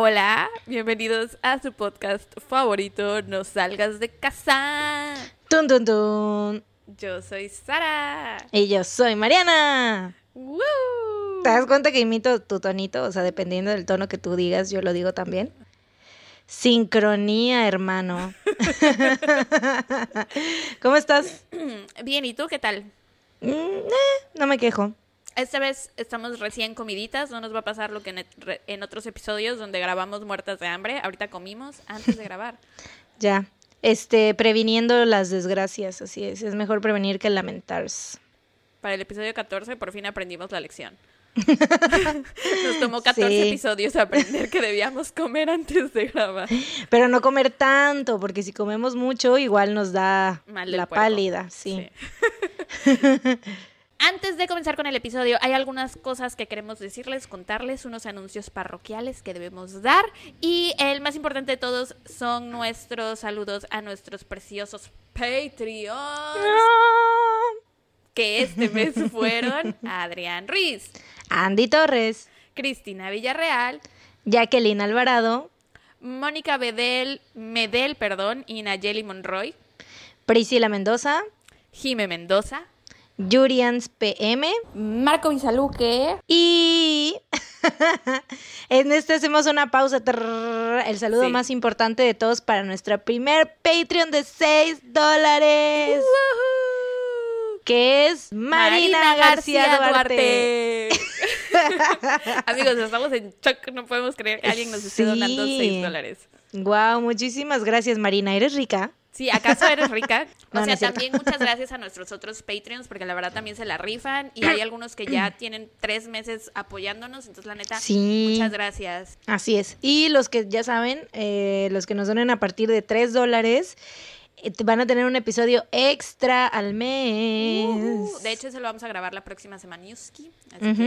Hola, bienvenidos a su podcast favorito, No Salgas de Casa. Tun, tun, tun. Yo soy Sara. Y yo soy Mariana. ¡Woo! ¿Te das cuenta que imito tu tonito? O sea, dependiendo del tono que tú digas, yo lo digo también. Sincronía, hermano. ¿Cómo estás? Bien, ¿y tú qué tal? Mm, eh, no me quejo. Esta vez estamos recién comiditas, no nos va a pasar lo que en, en otros episodios donde grabamos muertas de hambre. Ahorita comimos antes de grabar. Ya. Este, previniendo las desgracias, así es. Es mejor prevenir que lamentarse. Para el episodio 14 por fin aprendimos la lección. Nos tomó 14 Sí. episodios aprender que debíamos comer antes de grabar. Pero no comer tanto, porque si comemos mucho, igual nos da Mal la puerco. pálida, sí. Antes de comenzar con el episodio, hay algunas cosas que queremos decirles, contarles, unos anuncios parroquiales que debemos dar. Y el más importante de todos son nuestros saludos a nuestros preciosos Patreons, que este mes fueron Adrián Ruiz, Andy Torres, Cristina Villarreal, Jacqueline Alvarado, Mónica Bedel, Medel, perdón, y Nayeli Monroy, Priscila Mendoza, Jime Mendoza, Jurians PM Marco Visaluque, y en este hacemos una pausa. El saludo Sí. más importante de todos para nuestra primer Patreon de 6 dólares, que es Marina, García, Duarte. Amigos, estamos en shock, no podemos creer que alguien nos esté donando Sí. 6 dólares. Wow, muchísimas gracias Marina, eres rica. Sí, ¿acaso eres rica? O No, sea, también muchas gracias a nuestros otros Patreons, porque la verdad también se la rifan y hay algunos que ya tienen tres meses apoyándonos, entonces la neta, Sí. muchas gracias. Así es. Y los que ya saben, eh, los que nos donen a partir de 3 dólares, van a tener un episodio extra al mes. Uh, de hecho, se lo vamos a grabar la próxima semana, Yuski.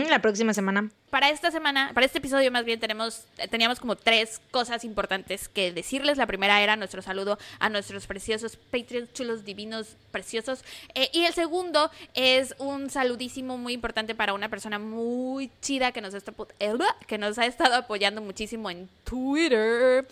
La próxima semana. para esta semana, para este episodio más bien tenemos, eh, teníamos como tres cosas importantes que decirles. La primera era nuestro saludo a nuestros preciosos Patreons chulos, divinos, preciosos. Eh, y el segundo es un saludísimo muy importante para una persona muy chida que nos, está, eh, que nos ha estado apoyando muchísimo en Twitter.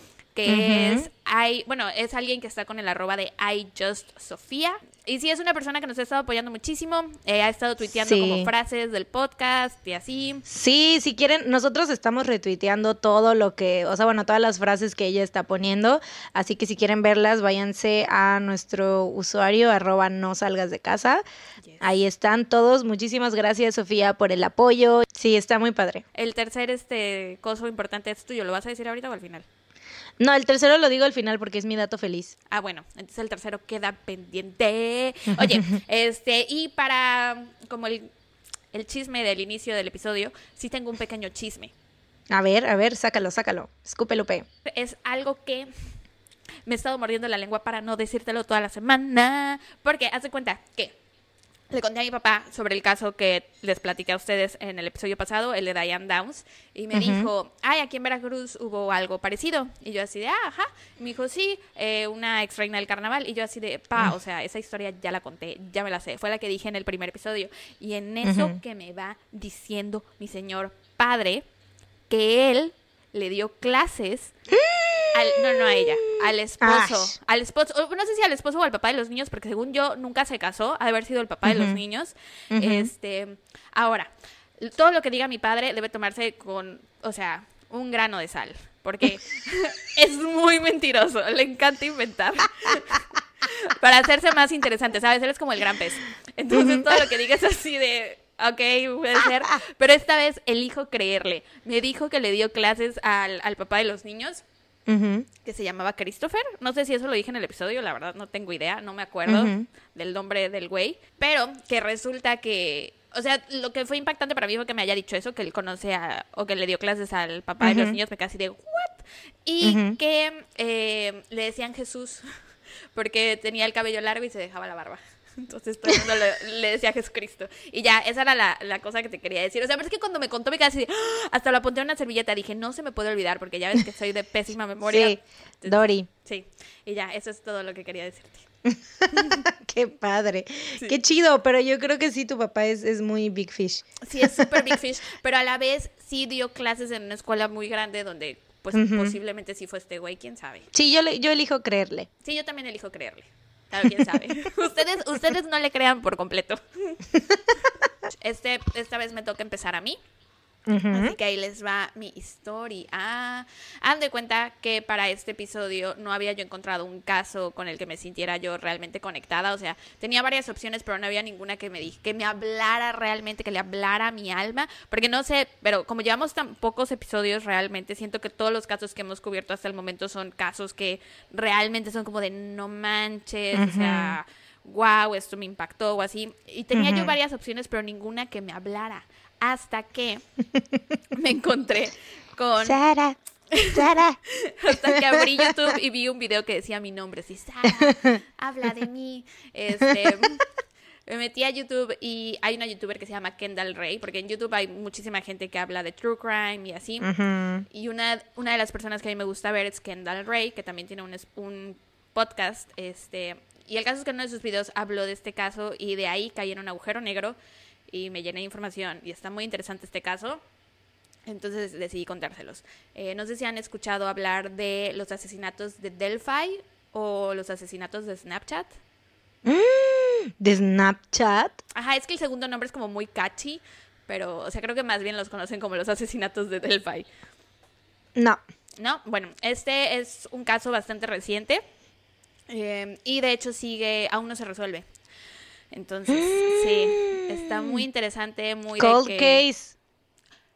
Que es, I, bueno, es alguien que está con el arroba de iJustSofía. Y sí, es una persona que nos ha estado apoyando muchísimo. eh, ha estado tuiteando Sí. como frases del podcast y así. Sí, si quieren, nosotros estamos retuiteando todo lo que, o sea, bueno, todas las frases que ella está poniendo. Así que si quieren verlas, váyanse a nuestro usuario, arroba no salgas de casa. Yes. Ahí están todos. Muchísimas gracias, Sofía, por el apoyo. Sí, está muy padre. El tercer este coso importante es tuyo. ¿Lo vas a decir ahorita o al final? No, el tercero lo digo al final porque es mi dato feliz. Ah, bueno, entonces el tercero queda pendiente. Oye, este, y para como el, el chisme del inicio del episodio, sí tengo un pequeño chisme. A ver, a ver, sácalo, sácalo. Escúpelo, pe. Es algo que me he estado mordiendo la lengua para no decírtelo toda la semana. Porque haz de cuenta que le conté a mi papá sobre el caso que les platiqué a ustedes en el episodio pasado, el de Diane Downs, y me dijo, ay, aquí en Veracruz hubo algo parecido. Y yo así de, ah, ajá. Y me dijo, sí, eh, una ex reina del carnaval. Y yo así de, pa, o sea, esa historia ya la conté, ya me la sé. Fue la que dije en el primer episodio. Y en eso que me va diciendo mi señor padre, que él le dio clases al, no, no a ella, al esposo, Ash. al esposo, no sé si al esposo o al papá de los niños, porque según yo nunca se casó, ha de haber sido el papá de los niños. Este, ahora, todo lo que diga mi padre debe tomarse con, o sea, un grano de sal, porque es muy mentiroso, le encanta inventar. Para hacerse más interesante, ¿sabes? Él es como el gran pez. Entonces todo lo que diga es así de, ok, puede ser. Pero esta vez elijo creerle. Me dijo que le dio clases al, al papá de los niños Que se llamaba Christopher. No sé si eso lo dije en el episodio, la verdad no tengo idea, no me acuerdo del nombre del güey. Pero que resulta que, o sea, lo que fue impactante para mí fue que me haya dicho eso, que él conoce a, o que le dio clases al papá de los niños, me casi de, ¿what? Y que eh, le decían Jesús porque tenía el cabello largo y se dejaba la barba. Entonces todo el mundo le, le decía Jesucristo. Y ya, esa era la, la cosa que te quería decir. O sea, pero es que cuando me contó me quedé así, ¡ah! hasta lo apunté en una servilleta. Dije, no se me puede olvidar porque ya ves que soy de pésima memoria. Sí, Dori. Sí, y ya, eso es todo lo que quería decirte. Qué padre. Sí. Qué chido, pero yo creo que sí, tu papá es, es muy big fish. Sí, es súper Big Fish, pero a la vez sí dio clases en una escuela muy grande donde pues posiblemente sí fue este güey, quién sabe. Sí, yo, le, yo elijo creerle. Sí, yo también elijo creerle. Quién sabe. ustedes, ustedes no le crean por completo. Este, esta vez me toca empezar a mí. Así que ahí les va mi historia. Ah, han de cuenta que para este episodio no había yo encontrado un caso con el que me sintiera yo realmente conectada. O sea, tenía varias opciones, pero no había ninguna que me dije, que me hablara realmente, que le hablara a mi alma. Porque no sé, pero como llevamos tan pocos episodios realmente, siento que todos los casos que hemos cubierto hasta el momento son casos que realmente son como de no manches, o sea wow, esto me impactó o así. Y tenía yo varias opciones, pero ninguna que me hablara hasta que me encontré con... Sara. Sara. hasta que abrí YouTube y vi un video que decía mi nombre, sí, Sara, habla de mí. Este, me metí a YouTube y hay una youtuber que se llama Kendall Ray, porque en YouTube hay muchísima gente que habla de true crime y así. Y una, una de las personas que a mí me gusta ver es Kendall Ray, que también tiene un, un podcast. Este, y el caso es que en uno de sus videos habló de este caso y de ahí caí en un agujero negro y me llené de información y está muy interesante este caso. Entonces decidí contárselos. Eh, no sé si han escuchado hablar de los asesinatos de Delphi o los asesinatos de Snapchat. Mm, ¿De Snapchat? Ajá, es que el segundo nombre es como muy catchy, pero, o sea, creo que más bien los conocen como los asesinatos de Delphi. No. No, bueno, este es un caso bastante reciente eh, y de hecho sigue, aún no se resuelve. Entonces, sí, está muy interesante, muy... Cold case.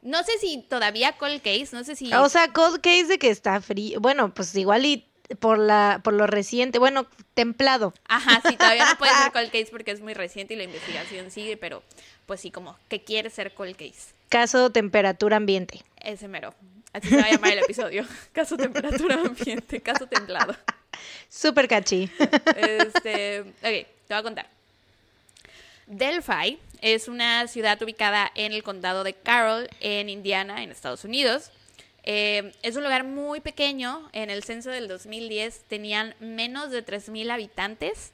No sé si todavía cold case, no sé si... O sea, cold case de que está frío. Bueno, pues igual y por la por lo reciente, bueno, templado. Ajá, sí, todavía no puede ser cold case porque es muy reciente y la investigación sigue, pero pues sí, como que quiere ser cold case. Caso temperatura ambiente. Ese mero. Así se va a llamar el episodio. Caso temperatura ambiente, caso templado. Súper catchy. Este, ok, te voy a contar. Delphi es una ciudad ubicada en el condado de Carroll, en Indiana, en Estados Unidos. Eh, es un lugar muy pequeño. En el censo del 2010 tenían menos de 3.000 habitantes.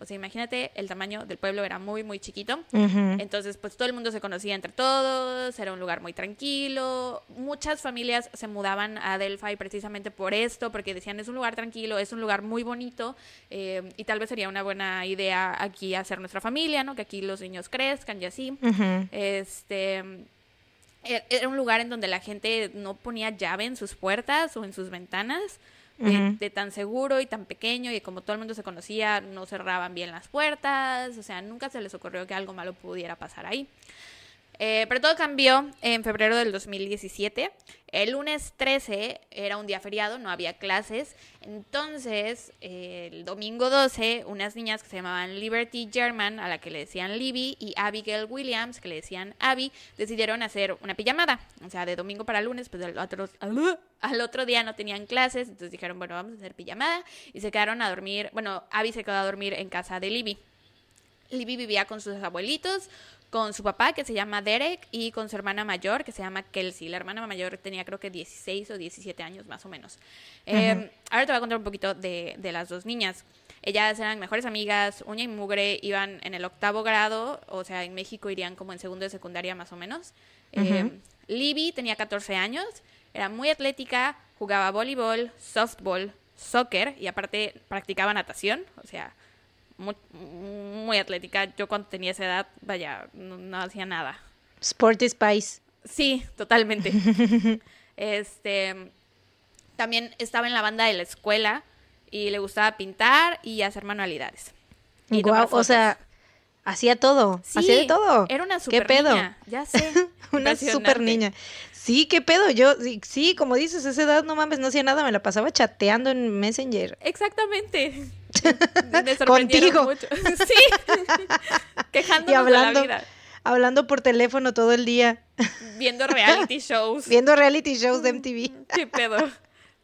O sea, imagínate, el tamaño del pueblo era muy, muy chiquito. Entonces, pues todo el mundo se conocía entre todos, era un lugar muy tranquilo. Muchas familias se mudaban a Delphi precisamente por esto, porque decían, es un lugar tranquilo, es un lugar muy bonito, eh, y tal vez sería una buena idea aquí hacer nuestra familia, ¿no? Que aquí los niños crezcan y así. Este e-, era un lugar en donde la gente no ponía llave en sus puertas o en sus ventanas de, tan seguro y tan pequeño y como todo el mundo se conocía, no cerraban bien las puertas, o sea, nunca se les ocurrió que algo malo pudiera pasar ahí. Eh, pero todo cambió en febrero del 2017. El lunes 13 era un día feriado, no había clases. Entonces, el domingo 12, unas niñas que se llamaban Liberty German, a la que le decían Libby, y Abigail Williams, que le decían Abby, decidieron hacer una pijamada. O sea, de domingo para lunes, pues al otro, al otro día no tenían clases. Entonces dijeron, bueno, vamos a hacer pijamada. Y se quedaron a dormir. Bueno, Abby se quedó a dormir en casa de Libby. Libby vivía con sus abuelitos, con su papá, que se llama Derek, y con su hermana mayor, que se llama Kelsey. La hermana mayor tenía creo que 16 o 17 años más o menos. Em, ahora te voy a contar un poquito de, las dos niñas. Ellas eran mejores amigas, uña y mugre, iban en el octavo grado, o sea, en México irían como en segundo de secundaria más o menos. Em, Libby tenía 14 años, era muy atlética, jugaba voleibol, softball, soccer y aparte practicaba natación, o sea, muy, atlética. Yo cuando tenía esa edad, vaya, no, hacía nada. Sporty Spice. Sí, totalmente. este también estaba en la banda de la escuela y le gustaba pintar y hacer manualidades. Y o sea, hacía todo, hacía de todo. Era una super ¿Qué pedo? niña, ya sé. una super niña. Sí, qué pedo. Yo, sí, como dices, esa edad no mames, no hacía nada, me la pasaba chateando en Messenger. Exactamente. Me Contigo. mucho. sí. Quejándonos y hablando, de la vida. Hablando por teléfono todo el día. Viendo reality shows. Viendo reality shows de MTV. Qué pedo.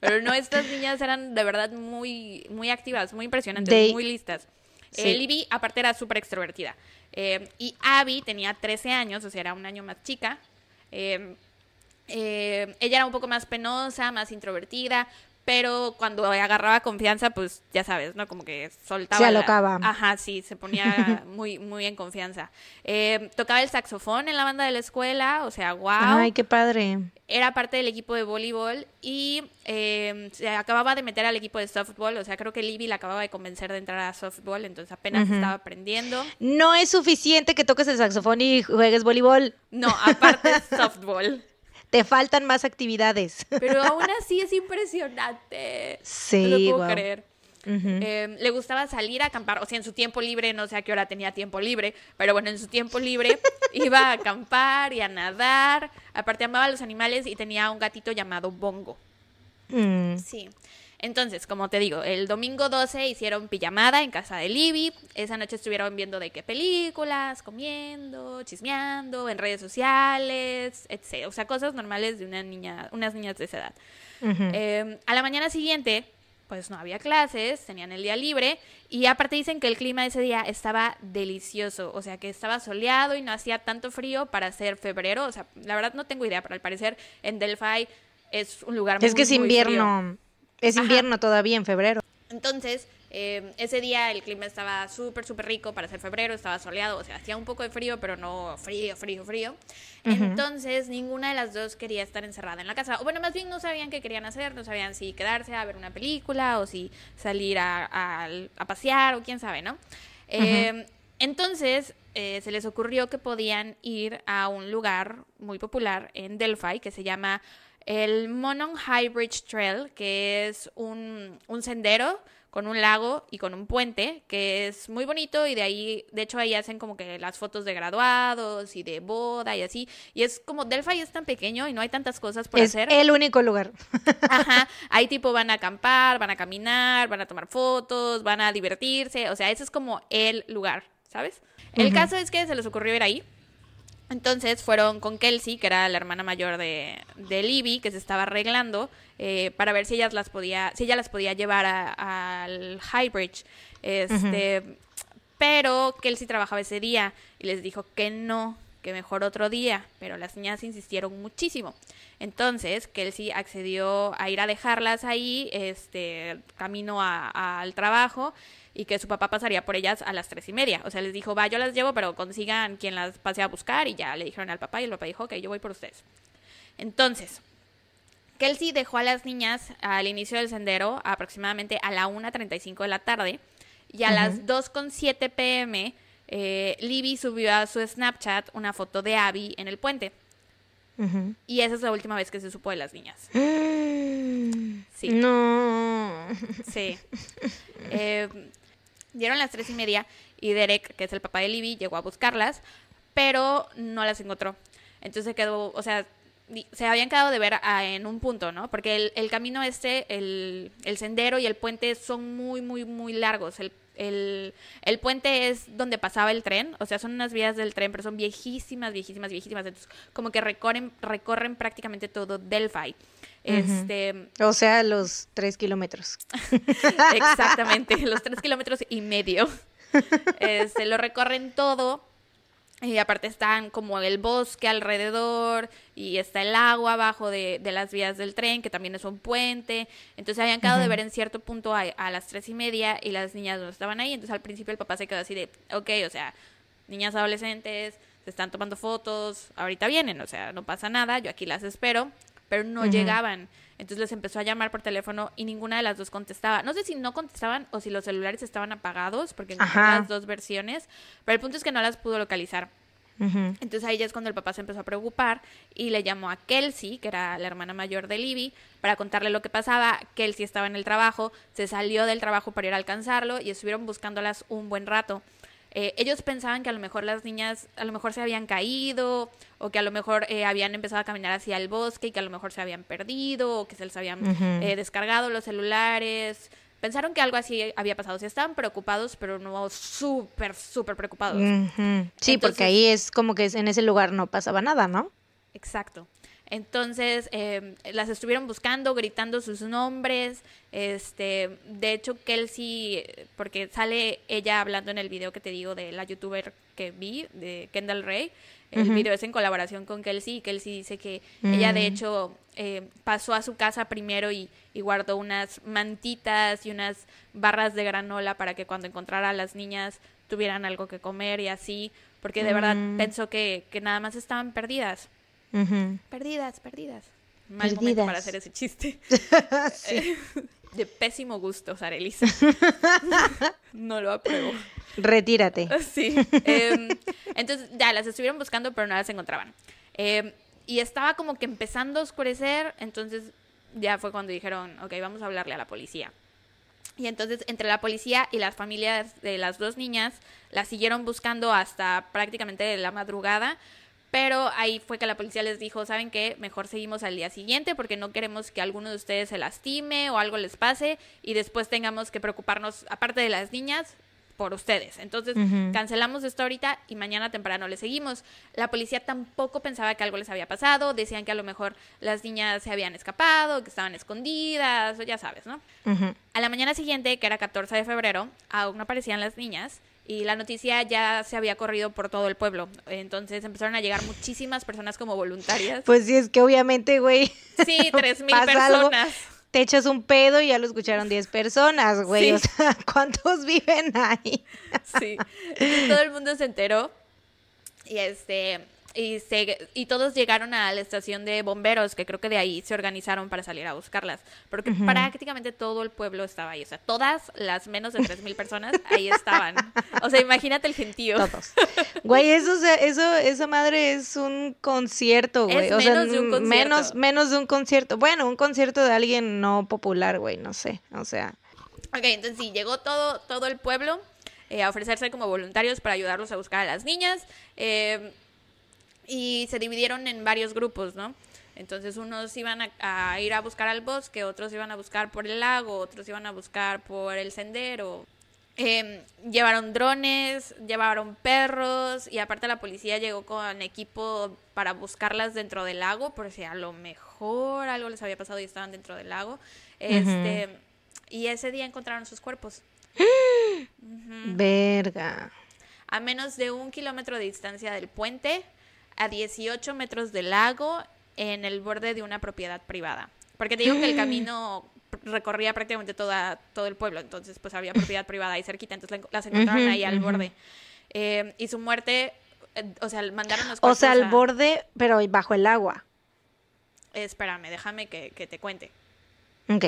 Pero no, estas niñas eran de verdad muy, muy activas, muy impresionantes, muy listas. Eh, Libby, aparte, era súper extrovertida. Eh, y Abby tenía 13 años, o sea, era un año más chica. Eh, ella era un poco más penosa, más introvertida, pero cuando agarraba confianza, pues ya sabes, ¿no? Como que soltaba. Se la- alocaba. Ajá, sí, se ponía muy, muy en confianza. Eh, tocaba el saxofón en la banda de la escuela, o sea, wow. Ay, qué padre. Era parte del equipo de voleibol y eh, se acababa de meter al equipo de softball, o sea, creo que Libby la acababa de convencer de entrar a softball, entonces apenas estaba aprendiendo. No es suficiente que toques el saxofón y juegues voleibol. No, aparte softball. Te faltan más actividades. Pero aún así es impresionante. Sí, no lo puedo creer. Eh, le gustaba salir a acampar, o sea, en su tiempo libre, no sé a qué hora tenía tiempo libre, pero bueno, en su tiempo libre iba a acampar y a nadar. Aparte amaba a los animales y tenía un gatito llamado Bongo. Mm. Sí. Entonces, como te digo, el domingo 12 hicieron pijamada en casa de Libby. Esa noche estuvieron viendo de qué películas, comiendo, chismeando, en redes sociales, etc. O sea, cosas normales de una niña, unas niñas de esa edad. Eh, a la mañana siguiente, pues no había clases, tenían el día libre y aparte dicen que el clima ese día estaba delicioso, o sea que estaba soleado y no hacía tanto frío para ser febrero, o sea, la verdad no tengo idea, pero al parecer en Delphi es un lugar es que muy, es muy frío. Es Ajá. invierno todavía en febrero. Entonces, eh, ese día el clima estaba súper, súper rico para ser febrero, estaba soleado, o sea, hacía un poco de frío, pero no frío, frío, frío. Entonces, ninguna de las dos quería estar encerrada en la casa. O bueno, más bien no sabían qué querían hacer, no sabían si quedarse a ver una película o si salir a, a- a pasear o quién sabe, ¿no? Eh, entonces, eh, se les ocurrió que podían ir a un lugar muy popular en Delphi que se llama el Monon High Bridge Trail, que es un, un sendero con un lago y con un puente, que es muy bonito y de ahí, de hecho ahí hacen como que las fotos de graduados y de boda y así, y es como Delphi es tan pequeño y no hay tantas cosas por es hacer. el único lugar. Ajá, ahí tipo van a acampar, van a caminar, van a tomar fotos, van a divertirse, o sea, ese es como el lugar, ¿sabes? El caso es que se les ocurrió ir ahí. Entonces fueron con Kelsey, que era la hermana mayor de, de Libby, que se estaba arreglando, eh, para ver si ellas las podía, si ella las podía llevar a- al Highbridge. Este, pero Kelsey trabajaba ese día y les dijo que no, que mejor otro día, pero las niñas insistieron muchísimo. Entonces, Kelsey accedió a ir a dejarlas ahí, este, camino a- al trabajo, y que su papá pasaría por ellas a las tres y media. O sea, les dijo, va, yo las llevo, pero consigan quien las pase a buscar, y ya le dijeron al papá, y el papá dijo, ok, yo voy por ustedes. Entonces, Kelsey dejó a las niñas al inicio del sendero aproximadamente a la 1.35 de la tarde y a las 2.7 pm eh, Libby subió a su Snapchat una foto de Abby en el puente. Y esa es la última vez que se supo de las niñas. Mm. Sí. No. Sí. Eh, dieron las tres y media y Derek, que es el papá de Libby, llegó a buscarlas, pero no las encontró. Entonces quedó, o sea, se habían quedado de ver a- en un punto, ¿no? Porque el, el camino este, el, el sendero y el puente son muy, muy, muy largos. El, el, el puente es donde pasaba el tren, o sea, son unas vías del tren, pero son viejísimas, viejísimas, viejísimas. Entonces, como que recorren, recorren prácticamente todo Delphi. Este, O sea, los tres kilómetros. Exactamente, los tres kilómetros y medio. Se lo recorren todo. Y aparte están como el bosque alrededor y está el agua abajo de, de las vías del tren, que también es un puente. Entonces habían quedado de ver en cierto punto a, a las tres y media y las niñas no estaban ahí. Entonces al principio el papá se quedó así de, ok, o sea, niñas adolescentes, se están tomando fotos, ahorita vienen, o sea, no pasa nada, yo aquí las espero, pero no llegaban. Entonces les empezó a llamar por teléfono y ninguna de las dos contestaba. No sé si no contestaban o si los celulares estaban apagados, porque las dos versiones, pero el punto es que no las pudo localizar. Entonces ahí ya es cuando el papá se empezó a preocupar y le llamó a Kelsey, que era la hermana mayor de Libby, para contarle lo que pasaba. Kelsey estaba en el trabajo, se salió del trabajo para ir a alcanzarlo y estuvieron buscándolas un buen rato. Eh, ellos pensaban que a lo mejor las niñas, a lo mejor se habían caído o que a lo mejor eh, habían empezado a caminar hacia el bosque y que a lo mejor se habían perdido o que se les habían eh, descargado los celulares. Pensaron que algo así había pasado. Sí estaban preocupados, pero no súper, súper preocupados. Sí, porque ahí es como que en ese lugar no pasaba nada, ¿no? Exacto. Entonces eh, las estuvieron buscando, gritando sus nombres. Este, de hecho, Kelsey, porque sale ella hablando en el video que te digo de la youtuber que vi, de Kendall Ray. El video es en colaboración con Kelsey y Kelsey dice que ella de hecho eh, pasó a su casa primero y, y, guardó unas mantitas y unas barras de granola para que cuando encontrara a las niñas tuvieran algo que comer y así, porque de verdad mm. pensó que, que, nada más estaban perdidas. Perdidas, perdidas. Mal momento para hacer ese chiste. de pésimo gusto, Sarelisa. no lo apruebo. Retírate. Sí. Em, entonces, ya las estuvieron buscando, pero no las encontraban. Em, y estaba como que empezando a oscurecer, entonces ya fue cuando dijeron, ok, vamos a hablarle a la policía. Y entonces entre la policía y las familias de las dos niñas las siguieron buscando hasta prácticamente la madrugada, pero ahí fue que la policía les dijo, ¿saben qué? Mejor seguimos al día siguiente porque no queremos que alguno de ustedes se lastime o algo les pase y después tengamos que preocuparnos, aparte de las niñas, por ustedes. Entonces, cancelamos esto ahorita y mañana temprano le seguimos. La policía tampoco pensaba que algo les había pasado, decían que a lo mejor las niñas se habían escapado, que estaban escondidas, o ya sabes, ¿no? A la mañana siguiente, que era 14 de febrero, aún no aparecían las niñas y la noticia ya se había corrido por todo el pueblo. Entonces empezaron a llegar muchísimas personas como voluntarias. Pues sí, es que obviamente, güey. Sí, tres mil personas te echas un pedo y ya lo escucharon 10 personas, güey. O sea, ¿cuántos viven ahí? sí. todo el mundo se enteró. Y este, y, se, y todos llegaron a la estación de bomberos, que creo que de ahí se organizaron para salir a buscarlas, porque prácticamente todo el pueblo estaba ahí, o sea, todas las menos de 3.000 personas ahí estaban. O sea, imagínate el gentío. Todos. Güey, eso, eso, esa madre es un concierto, güey. o menos sea, de un concierto. Menos, menos de un concierto. Bueno, un concierto de alguien no popular, güey, no sé, o sea. Ok, entonces sí, llegó todo, todo el pueblo eh, a ofrecerse como voluntarios para ayudarlos a buscar a las niñas. Eh, y se dividieron en varios grupos, ¿no? Entonces unos iban a, ir a buscar al bosque, otros iban a buscar por el lago, otros iban a buscar por el sendero. Em, llevaron drones, llevaron perros y aparte la policía llegó con equipo para buscarlas dentro del lago por si a lo mejor algo les había pasado y estaban dentro del lago. Este, Y ese día encontraron sus cuerpos. Verga. A menos de un kilómetro de distancia del puente, a 18 metros del lago en el borde de una propiedad privada. Porque te digo que el camino recorría prácticamente toda, todo el pueblo, entonces pues había propiedad privada ahí cerquita, entonces las encontraron ahí al borde. Eh, y su muerte, eh, o sea, mandaron los O sea, al borde, pero bajo el agua. espérame, déjame que, te cuente. Ok.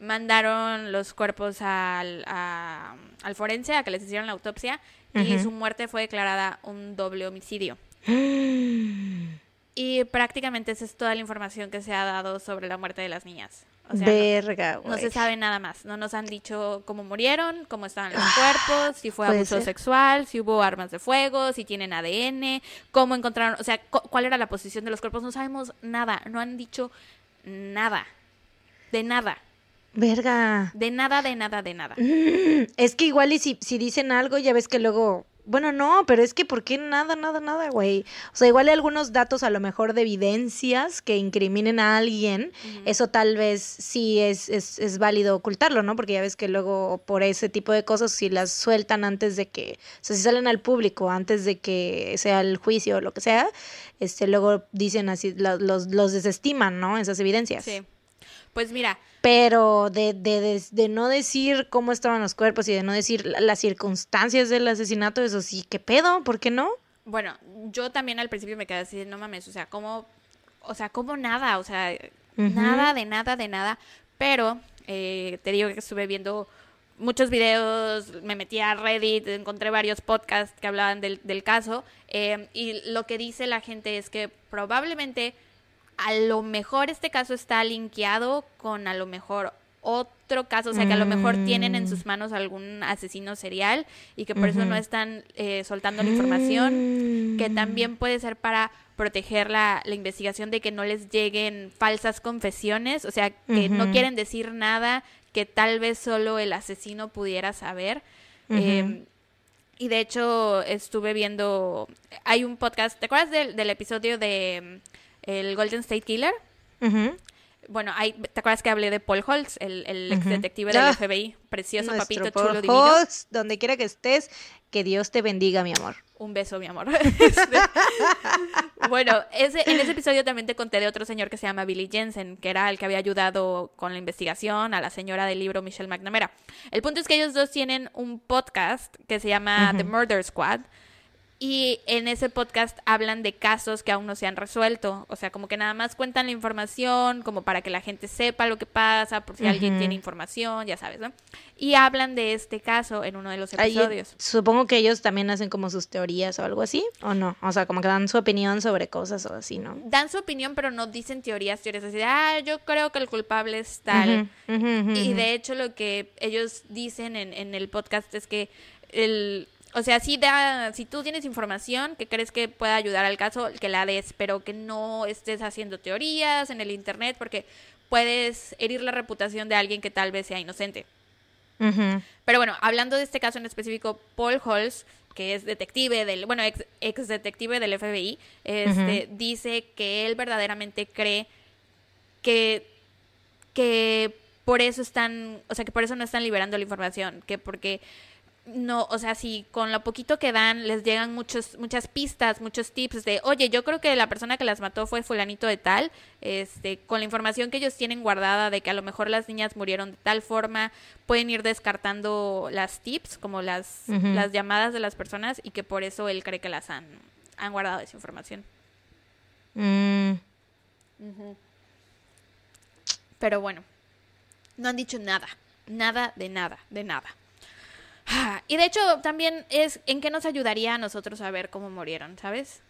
Mandaron los cuerpos al, al forense a que les hicieran la autopsia y su muerte fue declarada un doble homicidio. Y prácticamente esa es toda la información que se ha dado sobre la muerte de las niñas. Verga, no, se sabe nada más. No nos han dicho cómo murieron, cómo estaban los cuerpos, si fue abuso sexual, si hubo armas de fuego, si tienen ADN, cómo encontraron, o sea, cuál era la posición de los cuerpos. No sabemos nada. No han dicho nada. De nada. Verga. De nada, de nada, de nada. Es que igual y si, si dicen algo, ya ves que luego bueno, no, pero es que ¿por qué nada, nada, nada, güey? O sea, igual hay algunos datos a lo mejor de evidencias que incriminen a alguien, eso tal vez sí es, es, es, válido ocultarlo, ¿no? Porque ya ves que luego por ese tipo de cosas, si las sueltan antes de que, o sea, si salen al público antes de que sea el juicio o lo que sea, este, luego dicen así, los, los, los desestiman, ¿no? Esas evidencias. Sí. Pues mira. Pero de, de, de, no decir cómo estaban los cuerpos y de no decir las circunstancias del asesinato, eso sí, ¿qué pedo? ¿Por qué no? Bueno, yo también al principio me quedé así, no mames, o sea, ¿cómo, o sea, cómo nada? O sea, nada, de nada, de nada. Pero eh, te digo que estuve viendo muchos videos, me metí a Reddit, encontré varios podcasts que hablaban del, del caso eh, y lo que dice la gente es que probablemente a lo mejor este caso está linkeado con a lo mejor otro caso, o sea que a lo mejor tienen en sus mm. manos algún asesino serial y que por eso no están eh, soltando la información, que mm. también puede ser para proteger la, la, investigación de que no les lleguen falsas confesiones, o sea, que no quieren decir nada que tal vez solo el asesino pudiera saber. Em, y de hecho estuve viendo, hay un podcast, ¿te acuerdas del, del episodio de el Golden State Killer. Bueno, hay, ¿te acuerdas que hablé de Paul Holtz, el, el ex detective del Ah, FBI? Precioso Nuestro papito Paul chulo divino. Holtz, donde quiera que estés, que Dios te bendiga, mi amor. Un beso, mi amor. Este, bueno, ese, en ese episodio también te conté de otro señor que se llama Billy Jensen, que era el que había ayudado con la investigación a la señora del libro Michelle McNamara. El punto es que ellos dos tienen un podcast que se llama The Murder Squad. Y en ese podcast hablan de casos que aún no se han resuelto. O sea, como que nada más cuentan la información, como para que la gente sepa lo que pasa, por si alguien tiene información, ya sabes, ¿no? Y hablan de este caso en uno de los episodios. supongo que ellos también hacen como sus teorías o algo así, ¿o no? O sea, como que dan su opinión sobre cosas o así, ¿no? dan su opinión, pero no dicen teorías, teorías así de, ah, yo creo que el culpable es tal. Y de hecho lo que ellos dicen en, en el podcast es que el... O sea, si, da, si tú tienes información que crees que pueda ayudar al caso, que la des, pero que no estés haciendo teorías en el Internet porque puedes herir la reputación de alguien que tal vez sea inocente. Pero bueno, hablando de este caso en específico, Paul Holz, que es detective del, bueno, ex, ex detective del FBI, este, dice que él verdaderamente cree que, que por eso están, o sea, que por eso no están liberando la información, que porque no, o sea, si con lo poquito que dan les llegan muchos, muchas pistas, muchos tips de, oye, yo creo que la persona que las mató fue fulanito de tal, este, con la información que ellos tienen guardada de que a lo mejor las niñas murieron de tal forma, pueden ir descartando las tips, como las, las llamadas de las personas, y que por eso él cree que las han, han guardado esa información. Mm, Pero bueno, no han dicho nada, nada de nada, de nada. Ah, Y de hecho también es en qué nos ayudaría a nosotros a ver cómo murieron, ¿sabes?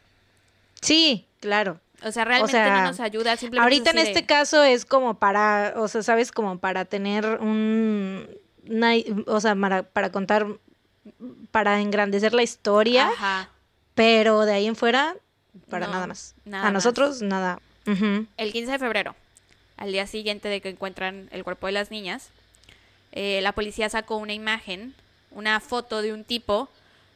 Sí, claro. O sea, realmente sea, no nos ayuda. Simplemente Ahorita en este de- caso es como para, o sea, sabes, como para tener un, una- o sea, para, para contar, para engrandecer la historia, Ajá. pero de ahí en fuera, para No, nada más. nada a más. nosotros, nada. El 15 de febrero, al día siguiente de que encuentran el cuerpo de las niñas, eh, la policía sacó una imagen, una foto de un tipo.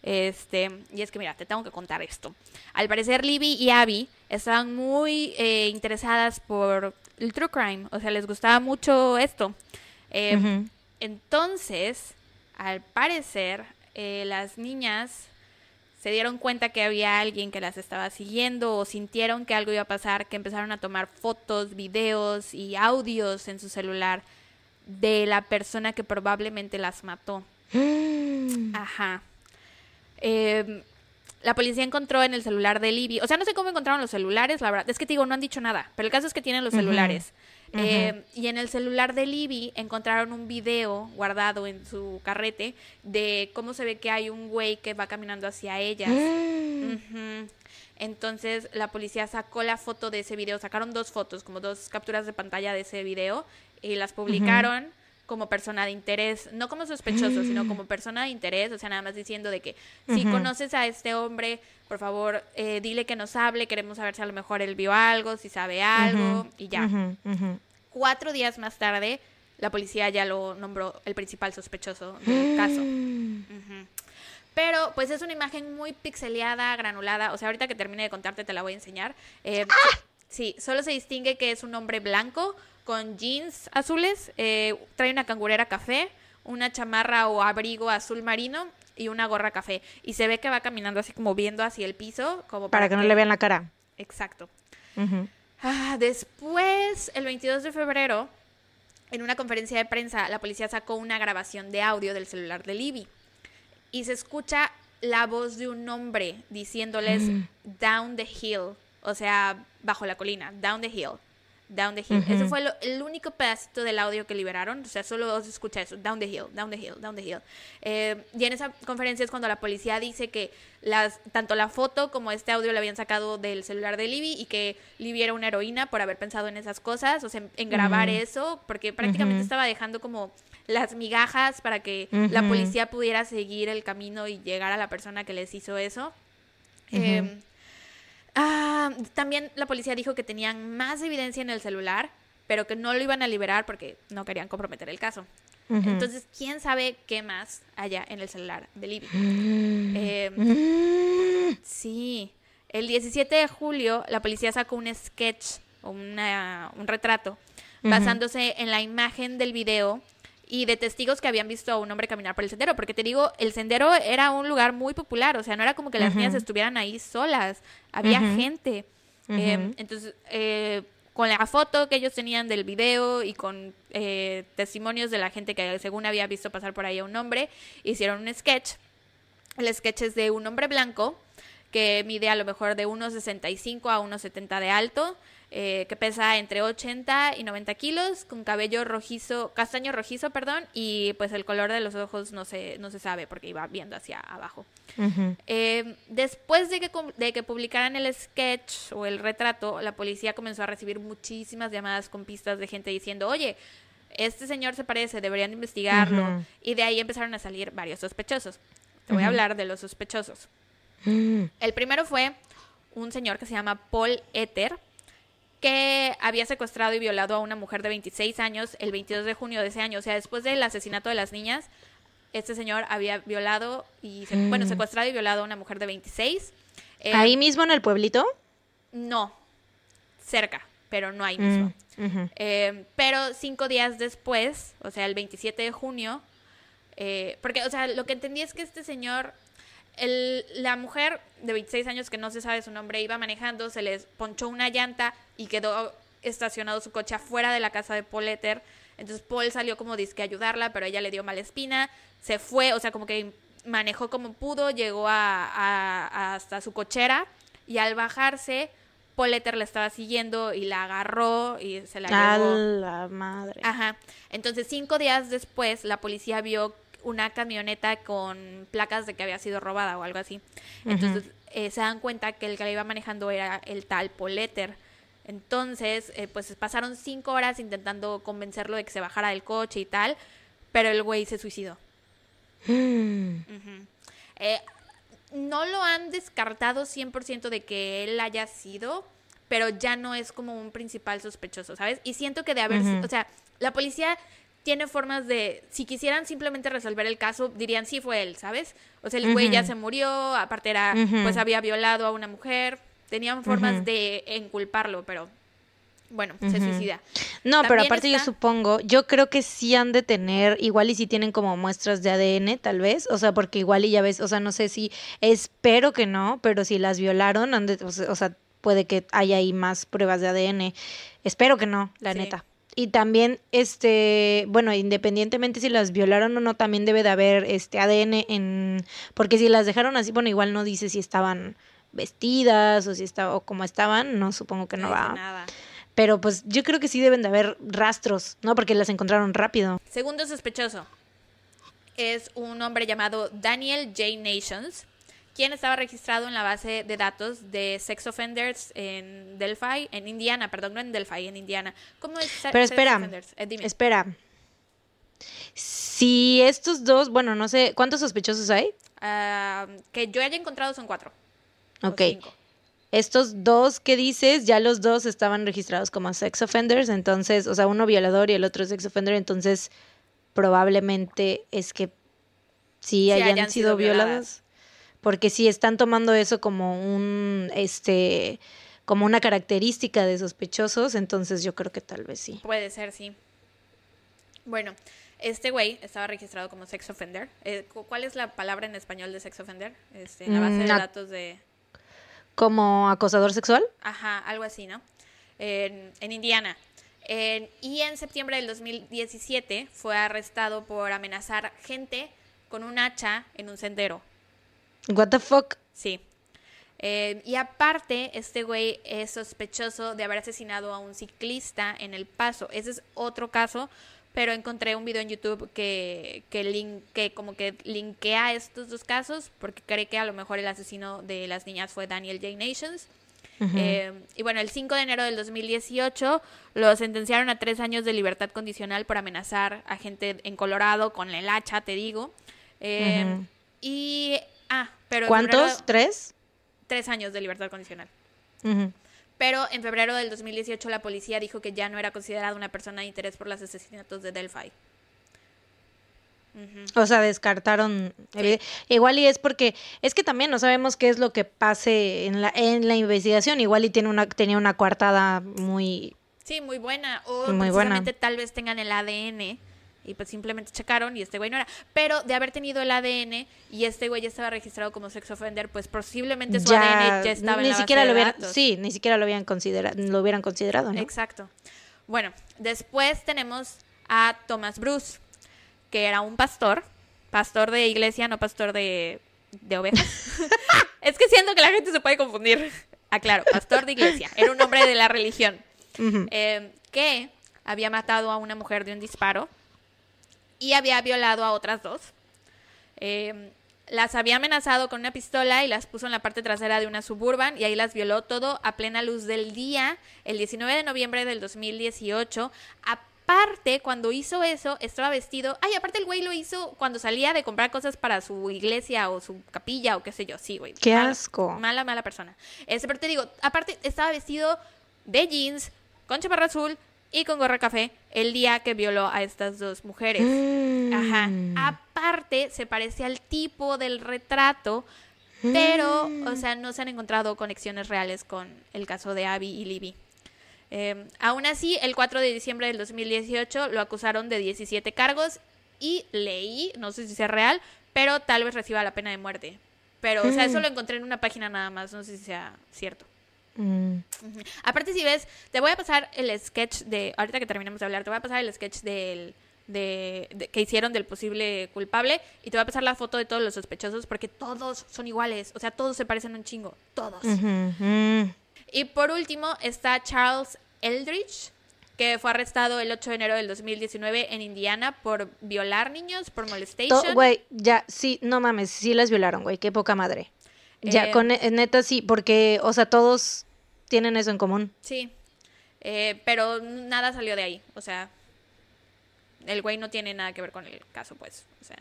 Este, y es que mira, te tengo que contar esto. Al parecer, Libby y Abby estaban muy eh, interesadas por el true crime, o sea, les gustaba mucho esto. Eh, Ujú. Entonces, al parecer, eh, las niñas se dieron cuenta que había alguien que las estaba siguiendo o sintieron que algo iba a pasar, que empezaron a tomar fotos, videos y audios en su celular de la persona que probablemente las mató. Ajá. Eh, la policía encontró en el celular de Libby, o sea, no sé cómo encontraron los celulares, la verdad, es que te digo, no han dicho nada, pero el caso es que tienen los celulares. Eh, y en el celular de Libby encontraron un video guardado en su carrete de cómo se ve que hay un güey que va caminando hacia ellas. Entonces la policía sacó la foto de ese video, sacaron dos fotos, como dos capturas de pantalla de ese video y las publicaron como persona de interés, no como sospechoso, sino como persona de interés, o sea, nada más diciendo de que si conoces a este hombre, por favor, eh, dile que nos hable, queremos saber si a lo mejor él vio algo, si sabe algo y ya. Cuatro días más tarde, la policía ya lo nombró el principal sospechoso del caso. Mm. Ujú. Pero pues es una imagen muy pixeleada, granulada. O sea, ahorita que termine de contarte te la voy a enseñar. Eh, Sí, solo se distingue que es un hombre blanco con jeans azules, eh, trae una cangurera café, una chamarra o abrigo azul marino y una gorra café. Y se ve que va caminando así como viendo hacia el piso. Como Para que no le vean la cara. Exacto. Ah, después, el 22 de febrero, en una conferencia de prensa, la policía sacó una grabación de audio del celular de Libby. Y se escucha la voz de un hombre diciéndoles down the hill, o sea, bajo la colina, down the hill, down the hill. Ujú. Ese fue lo- el único pedacito del audio que liberaron, o sea, solo se escucha eso, down the hill, down the hill, down the hill. Eh, y en esa conferencia es cuando la policía dice que las, tanto la foto como este audio lo habían sacado del celular de Libby y que Libby era una heroína por haber pensado en esas cosas, o sea, en, en grabar eso, porque prácticamente estaba dejando como las migajas para que la policía pudiera seguir el camino y llegar a la persona que les hizo eso. Eh, ah, también la policía dijo que tenían más evidencia en el celular, pero que no lo iban a liberar porque no querían comprometer el caso. Entonces, ¿quién sabe qué más haya en el celular de Libby? Mm. Eh, Mm. sí. El 17 de julio, la policía sacó un sketch, una, un retrato, basándose en la imagen del video y de testigos que habían visto a un hombre caminar por el sendero, porque te digo, el sendero era un lugar muy popular, o sea, no era como que las niñas estuvieran ahí solas, había gente. Eh, entonces, eh, con la foto que ellos tenían del video y con eh, testimonios de la gente que según había visto pasar por ahí a un hombre, hicieron un sketch. El sketch es de un hombre blanco que mide a lo mejor de 1,65 a 1,70 de alto, eh, que pesa entre 80 y 90 kilos, con cabello rojizo, castaño rojizo, perdón, y pues el color de los ojos no se, no se sabe porque iba viendo hacia abajo. Eh, después de que, de que publicaran el sketch o el retrato, la policía comenzó a recibir muchísimas llamadas con pistas de gente diciendo, oye, este señor se parece, deberían investigarlo. Y de ahí empezaron a salir varios sospechosos. Te voy a hablar de los sospechosos. Mm. El primero fue un señor que se llama Paul Ether que había secuestrado y violado a una mujer de 26 años el 22 de junio de ese año. O sea, después del asesinato de las niñas, este señor había violado y, bueno, mm. secuestrado y violado a una mujer de 26. Eh, ¿Ahí mismo en el pueblito? No, cerca, pero no ahí mismo. Mm, eh, pero cinco días después, o sea, el 27 de junio, eh, porque, o sea, lo que entendí es que este señor el, la mujer de 26 años que no se sabe su nombre iba manejando, se les ponchó una llanta y quedó estacionado su coche afuera de la casa de Paul. Entonces Paul salió como disque a ayudarla, pero ella le dio mala espina, se fue, o sea, como que manejó como pudo, llegó a, hasta su cochera y al bajarse, Paul le estaba siguiendo y la agarró y se la llevó. la madre. Ajá. Entonces, cinco días después, la policía vio una camioneta con placas de que había sido robada o algo así. Entonces eh, se dan cuenta que el que la iba manejando era el tal Poleter. Entonces, eh, pues pasaron cinco horas intentando convencerlo de que se bajara del coche y tal, pero el güey se suicidó. Eh, no lo han descartado 100% de que él haya sido, pero ya no es como un principal sospechoso, ¿sabes? Y siento que de haber, o sea, la policía tiene formas de, si quisieran simplemente resolver el caso, dirían sí fue él, ¿sabes? O sea, el güey ya se murió, aparte era, pues había violado a una mujer, tenían formas de enculparlo, pero bueno, se suicida. No, pero aparte yo supongo, yo creo que sí han de tener, igual y si tienen como muestras de ADN, tal vez, o sea, porque igual y ya ves, o sea, no sé si, espero que no, pero si las violaron, han de, o, sea, puede que haya ahí más pruebas de ADN. Espero que no, la neta. Y también, este, bueno, independientemente si las violaron o no, también debe de haber este ADN en, porque si las dejaron así, bueno, igual no dice si estaban vestidas o si estaba, o como estaban, no supongo que no, va. Nada. Pero pues yo creo que sí deben de haber rastros, ¿no? Porque las encontraron rápido. Segundo sospechoso es un hombre llamado Daniel J. Nations, quien estaba registrado en la base de datos de sex offenders en Delphi, en Indiana, perdón, no en Delphi, en Indiana. ¿Cómo es Pero espera, eh, espera. Si estos dos, bueno, no sé, ¿cuántos sospechosos hay? Ah, que yo haya encontrado son cuatro. Ok. Estos dos que dices, ya los dos estaban registrados como sex offenders, entonces, o sea, uno violador y el otro sex offender, entonces probablemente es que sí, hayan, sido, violados porque si están tomando eso como un, este, como una característica de sospechosos, entonces yo creo que tal vez sí. Puede ser, sí. Bueno, este güey estaba registrado como sex offender. Eh, ¿Cuál es la palabra en español de sex offender? Este, en la base de mm, datos de... ¿Como acosador sexual? Ajá, algo así, ¿no? En, Indiana. y en septiembre del 2017 fue arrestado por amenazar gente con un hacha en un sendero. What the fuck? Sí. Eh, y aparte, este güey es sospechoso de haber asesinado a un ciclista en El Paso. Ese es otro caso, pero encontré un video en YouTube que, que, link, que como que linkea estos dos casos, porque cree que a lo mejor el asesino de las niñas fue Daniel J. Nations. Eh, y bueno, el 5 de enero del 2018 lo sentenciaron a tres años de libertad condicional por amenazar a gente en Colorado con el hacha, te digo. Eh, y Ah, pero. ¿Cuántos? ¿Tres? Tres años de libertad condicional. Pero en febrero del 2018 la policía dijo que ya no era considerada una persona de interés por los asesinatos de Delphi. O sea, descartaron. Igual y es porque es que también no sabemos qué es lo que pase en la en la investigación. Igual y tiene una tenía una coartada muy Sí, muy buena. O Muy buena. tal vez tengan el ADN y pues simplemente checaron y este güey no era. Pero de haber tenido el ADN y este güey ya estaba registrado como sex offender, pues posiblemente su ADN ya estaba ni en la siquiera base lo hubieran, datos. sí, ni siquiera lo habían considerado, lo hubieran considerado, ¿no? Exacto. Bueno, después tenemos a Thomas Bruce, que era un pastor, pastor de iglesia, no pastor de, de ovejas. es que siento que la gente se puede confundir. Ah, claro, pastor de iglesia, era un hombre de la religión, eh, que había matado a una mujer de un disparo y había violado a otras dos. Eh, las había amenazado con una pistola y las puso en la parte trasera de una suburban y ahí las violó todo a plena luz del día el 19 de noviembre del 2018. Aparte, cuando hizo eso, estaba vestido... Ay, aparte el güey lo hizo cuando salía de comprar cosas para su iglesia o su capilla o qué sé yo. Sí, güey. Qué Mala- asco. Mala, mala persona. Este, pero te digo, aparte estaba vestido de jeans, con chaparra azul y con gorra café el día que violó a estas dos mujeres. Mm. Ajá. Aparte, se parece al tipo del retrato, pero, Mm. o sea, no se han encontrado conexiones reales con el caso de Abby y Libby. Eh, aún así, el 4 de diciembre del 2018 lo acusaron de 17 cargos y leí, no sé si sea real, pero tal vez reciba la pena de muerte. Pero, o sea, eso lo encontré en una página nada más, no sé si sea cierto. Mm. Aparte, si ves, te voy a pasar el sketch de. Ahorita que terminemos de hablar, te voy a pasar el sketch del. De, de- que hicieron del posible culpable y te voy a pasar la foto de todos los sospechosos porque todos son iguales, o sea, todos se parecen un chingo, todos. Y por último está Charles Eldridge, que fue arrestado el 8 de enero del 2019 en Indiana por violar niños, por molestation. Güey, ya, sí, no mames, sí las violaron, güey, qué poca madre. Ya, Eh, con ne- neta sí, porque, o sea, todos tienen eso en común. Sí, Eh, pero nada salió de ahí, o sea, el güey no tiene nada que ver con el caso, pues, o sea,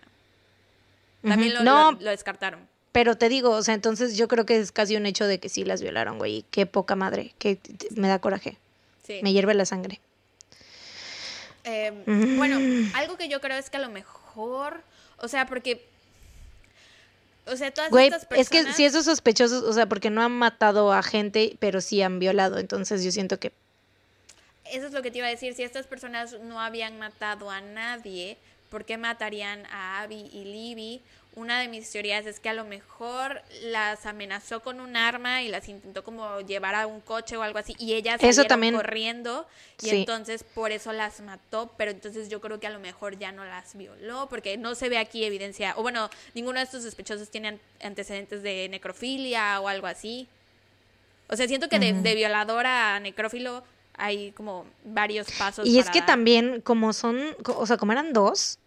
también lo, No, lo- lo descartaron. pero te digo, o sea, entonces yo creo que es casi un hecho de que sí las violaron, güey, qué poca madre, que me da coraje, Sí. me hierve la sangre. Eh, Mm. Bueno, algo que yo creo es que a lo mejor, o sea, porque, o sea, todas Güey, estas personas... es que si esos sospechosos, o sea, porque no han matado a gente, pero sí han violado, entonces yo siento que Eso es lo que te iba a decir. Si estas personas no habían matado a nadie, ¿por qué matarían a Abby y Libby? Una de mis teorías es que a lo mejor las amenazó con un arma y las intentó como llevar a un coche o algo así y ellas Eso salieron también- corriendo y Sí. entonces por eso las mató, pero entonces yo creo que a lo mejor ya no las violó porque no se ve aquí evidencia o bueno, ninguno de estos sospechosos tiene an- antecedentes de necrofilia o algo así. O sea, siento que de, de violador a necrófilo hay como varios pasos. Y es que dar. también, como son, o sea, como eran dos.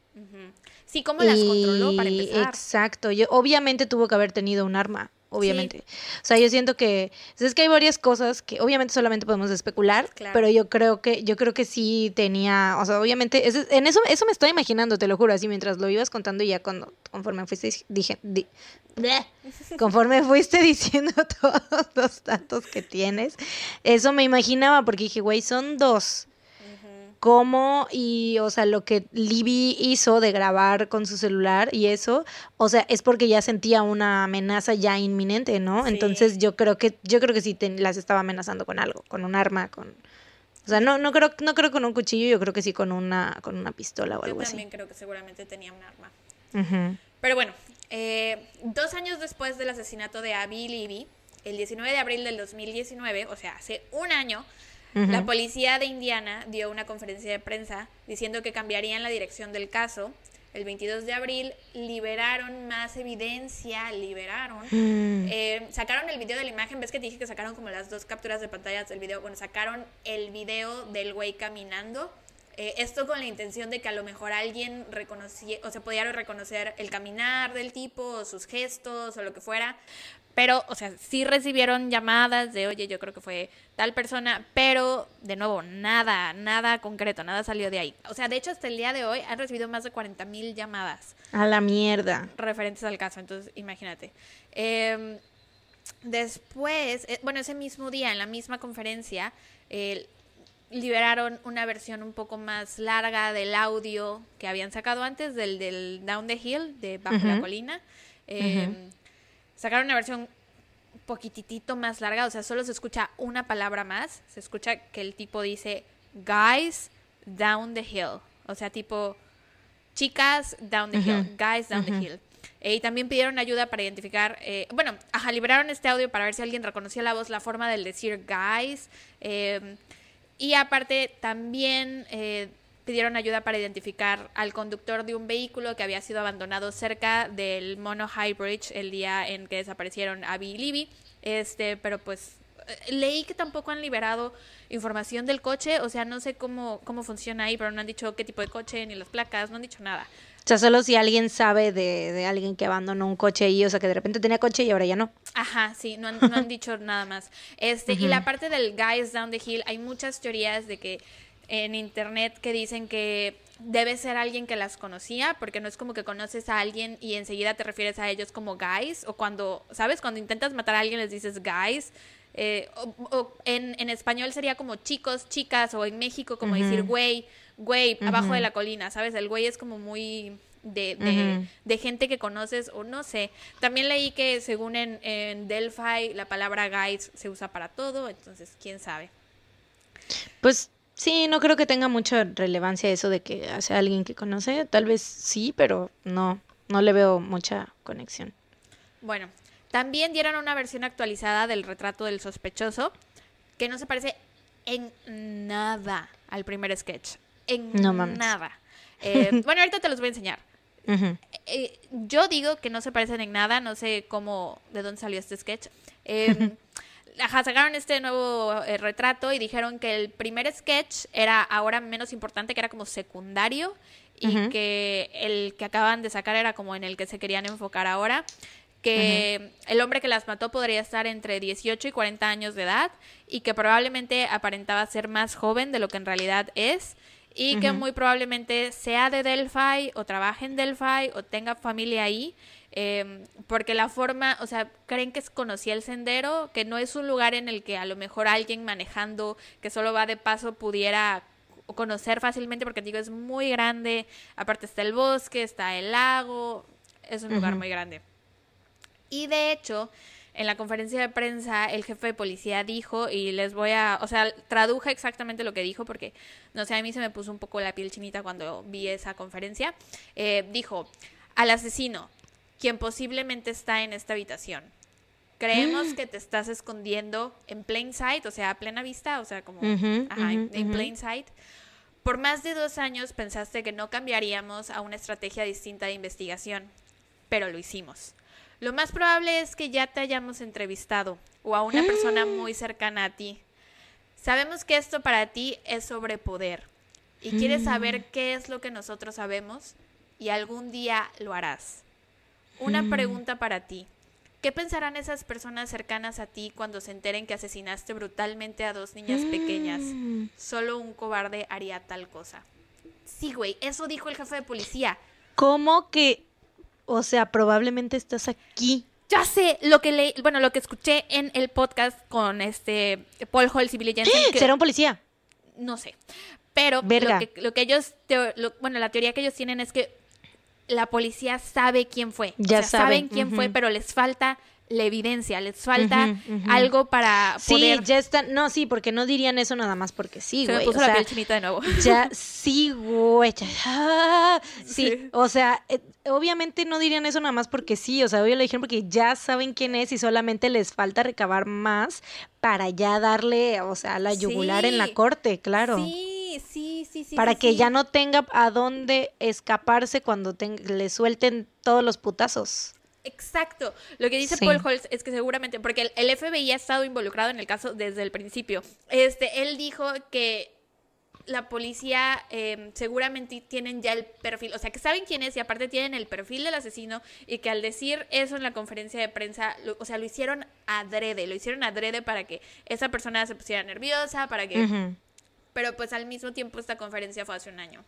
Sí, ¿cómo las controló para empezar? Exacto, yo, obviamente tuvo que haber tenido un arma, obviamente. O sea, yo siento que, es que hay varias cosas que obviamente solamente podemos especular, Claro. pero yo creo que, yo creo que sí tenía, o sea, obviamente, ese- en eso, eso me estoy imaginando, te lo juro, así mientras lo ibas contando y ya cuando, conforme fuiste, dije, di- bleh, conforme fuiste diciendo todos los datos que tienes, eso me imaginaba, porque dije, güey, son dos cómo y, o sea, lo que Libby hizo de grabar con su celular y eso, o sea, es porque ya sentía una amenaza ya inminente, ¿no? Sí. Entonces yo creo que, yo creo que sí te- las estaba amenazando con algo, con un arma, con, o sea, no, no creo, no creo con un cuchillo, yo creo que sí con una, con una pistola o Yo algo así. también creo que seguramente tenía un arma. Pero bueno, eh, dos años después del asesinato de Abby y Libby, el 19 de abril del 2019, o sea, hace un año, la policía de Indiana dio una conferencia de prensa diciendo que cambiarían la dirección del caso. El 22 de abril liberaron más evidencia, liberaron. Mm. Eh, sacaron el video de la imagen, ves que te dije que sacaron como las dos capturas de pantallas del video. Bueno, sacaron el video del güey caminando. Eh, esto con la intención de que a lo mejor alguien reconocía, o se pudiera reconocer el caminar del tipo, o sus gestos, o lo que fuera. Pero, o sea, sí recibieron llamadas de, oye, yo creo que fue tal persona, pero, de nuevo, nada, nada concreto, nada salió de ahí. O sea, de hecho, hasta el día de hoy han recibido más de 40 mil llamadas A la mierda. referentes al caso, entonces imagínate. Eh, después, eh, bueno, ese mismo día, en la misma conferencia, liberaron una versión un poco más larga del audio que habían sacado antes, del, del Down the Hill, de Bajo la Colina. Eh, sacaron una versión poquitito más larga, o sea, solo se escucha una palabra más. Se escucha que el tipo dice, guys, down the hill. O sea, tipo, chicas, down the hill, guys, down the hill. Eh, y también pidieron ayuda para identificar, eh, bueno, ajá, liberaron este audio para ver si alguien reconocía la voz, la forma del decir guys. Eh, y aparte también pidieron ayuda para identificar al conductor de un vehículo que había sido abandonado cerca del Mono High Bridge el día en que desaparecieron Abby y Libby. Este, pero pues leí que tampoco han liberado información del coche, o sea, no sé cómo, cómo funciona ahí, pero no han dicho qué tipo de coche ni las placas, no han dicho nada. O sea, solo si alguien sabe de, de alguien que abandonó un coche ahí, o sea, que de repente tenía coche y ahora ya no. Ajá, sí, no han, no han dicho nada más. Este, y la parte del Guys Down the Hill, hay muchas teorías de que en internet que dicen que debe ser alguien que las conocía, porque no es como que conoces a alguien y enseguida te refieres a ellos como guys, o cuando, ¿sabes? Cuando intentas matar a alguien les dices guys. Eh, o, en, en, español sería como chicos, chicas, o en México como decir güey, güey, abajo de la colina, ¿sabes? El güey es como muy de, de, de, gente que conoces, o no sé. También leí que según en, en Delphi la palabra guys se usa para todo, entonces, quién sabe. Pues Sí, no creo que tenga mucha relevancia eso de que sea alguien que conoce. Tal vez sí, pero no, no le veo mucha conexión. Bueno, también dieron una versión actualizada del retrato del sospechoso que no se parece en nada al primer sketch. En nada. Eh, bueno, ahorita te los voy a enseñar. Eh, yo digo que no se parecen en nada, no sé cómo, de dónde salió este sketch. Eh, ajá, sacaron este nuevo eh, retrato y dijeron que el primer sketch era ahora menos importante, que era como secundario, y que el que acaban de sacar era como en el que se querían enfocar ahora que el hombre que las mató podría estar entre 18 y 40 años de edad y que probablemente aparentaba ser más joven de lo que en realidad es y que muy probablemente sea de Delphi o trabaje en Delphi o tenga familia ahí Em, porque la forma, o sea, creen que conocía el sendero, que no es un lugar en el que a lo mejor alguien manejando que solo va de paso pudiera conocer fácilmente, porque digo, es muy grande, aparte está el bosque, está el lago, es un lugar muy grande. Y de hecho, en la conferencia de prensa, el jefe de policía dijo, y les voy a, o sea, traduje exactamente lo que dijo, porque, no sé, a mí se me puso un poco la piel chinita cuando vi esa conferencia. Eh, dijo, al asesino, quien posiblemente está en esta habitación. Creemos mm. que te estás escondiendo en plain sight, o sea, a plena vista, o sea, como en plain sight. Por más de dos años pensaste que no cambiaríamos a una estrategia distinta de investigación, pero lo hicimos. Lo más probable es que ya te hayamos entrevistado o a una persona muy cercana a ti. Sabemos que esto para ti es sobre poder y quieres mm. saber qué es lo que nosotros sabemos y algún día lo harás. Una mm. pregunta para ti. ¿Qué pensarán esas personas cercanas a ti cuando se enteren que asesinaste brutalmente a dos niñas pequeñas? Mm. Solo un cobarde haría tal cosa. Sí, güey, eso dijo el jefe de policía. ¿Cómo que, o sea, probablemente estás aquí? Ya sé, lo que leí, bueno, lo que escuché en el podcast con este Paul Holtz y Billy Jensen. ¿Será un policía? No sé. Pero lo que, lo que, ellos, bueno, la teoría que ellos tienen es que la policía sabe quién fue. Ya saben, quién fue, pero les falta la evidencia, les falta algo para poder... Sí, ya están, no, sí, porque no dirían eso nada más porque sí, güey. Se me puso la piel chinita de nuevo. Ya, sí, güey, ah, sí, o sea, eh, obviamente no dirían eso nada más porque sí, o sea, obvio lo dijeron porque ya saben quién es y solamente les falta recabar más para ya darle, o sea, la yugular en la corte, claro. Sí, sí, sí, sí. Para que ya no tenga a dónde escaparse cuando le suelten todos los putazos. Exacto. Lo que dice Paul Holtz es que seguramente, porque el, FBI ha estado involucrado en el caso desde el principio. Este, él dijo que la policía em, seguramente tienen ya el perfil, o sea, que saben quién es y aparte tienen el perfil del asesino y que al decir eso en la conferencia de prensa, o sea, lo hicieron adrede, lo hicieron adrede para que esa persona se pusiera nerviosa, para que... Pero pues al mismo tiempo esta conferencia fue hace un año.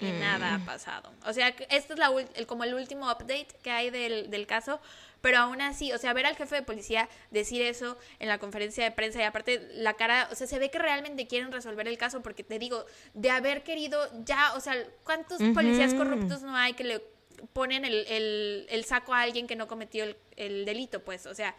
Y mm. nada ha pasado. O sea, este es la, el, como el último update que hay del, del caso, pero aún así, o sea, ver al jefe de policía decir eso en la conferencia de prensa y aparte la cara, o sea, se ve que realmente quieren resolver el caso porque te digo, de haber querido ya, o sea, ¿cuántos policías corruptos no hay que le ponen el, el, el saco a alguien que no cometió el, el delito? Pues, o sea,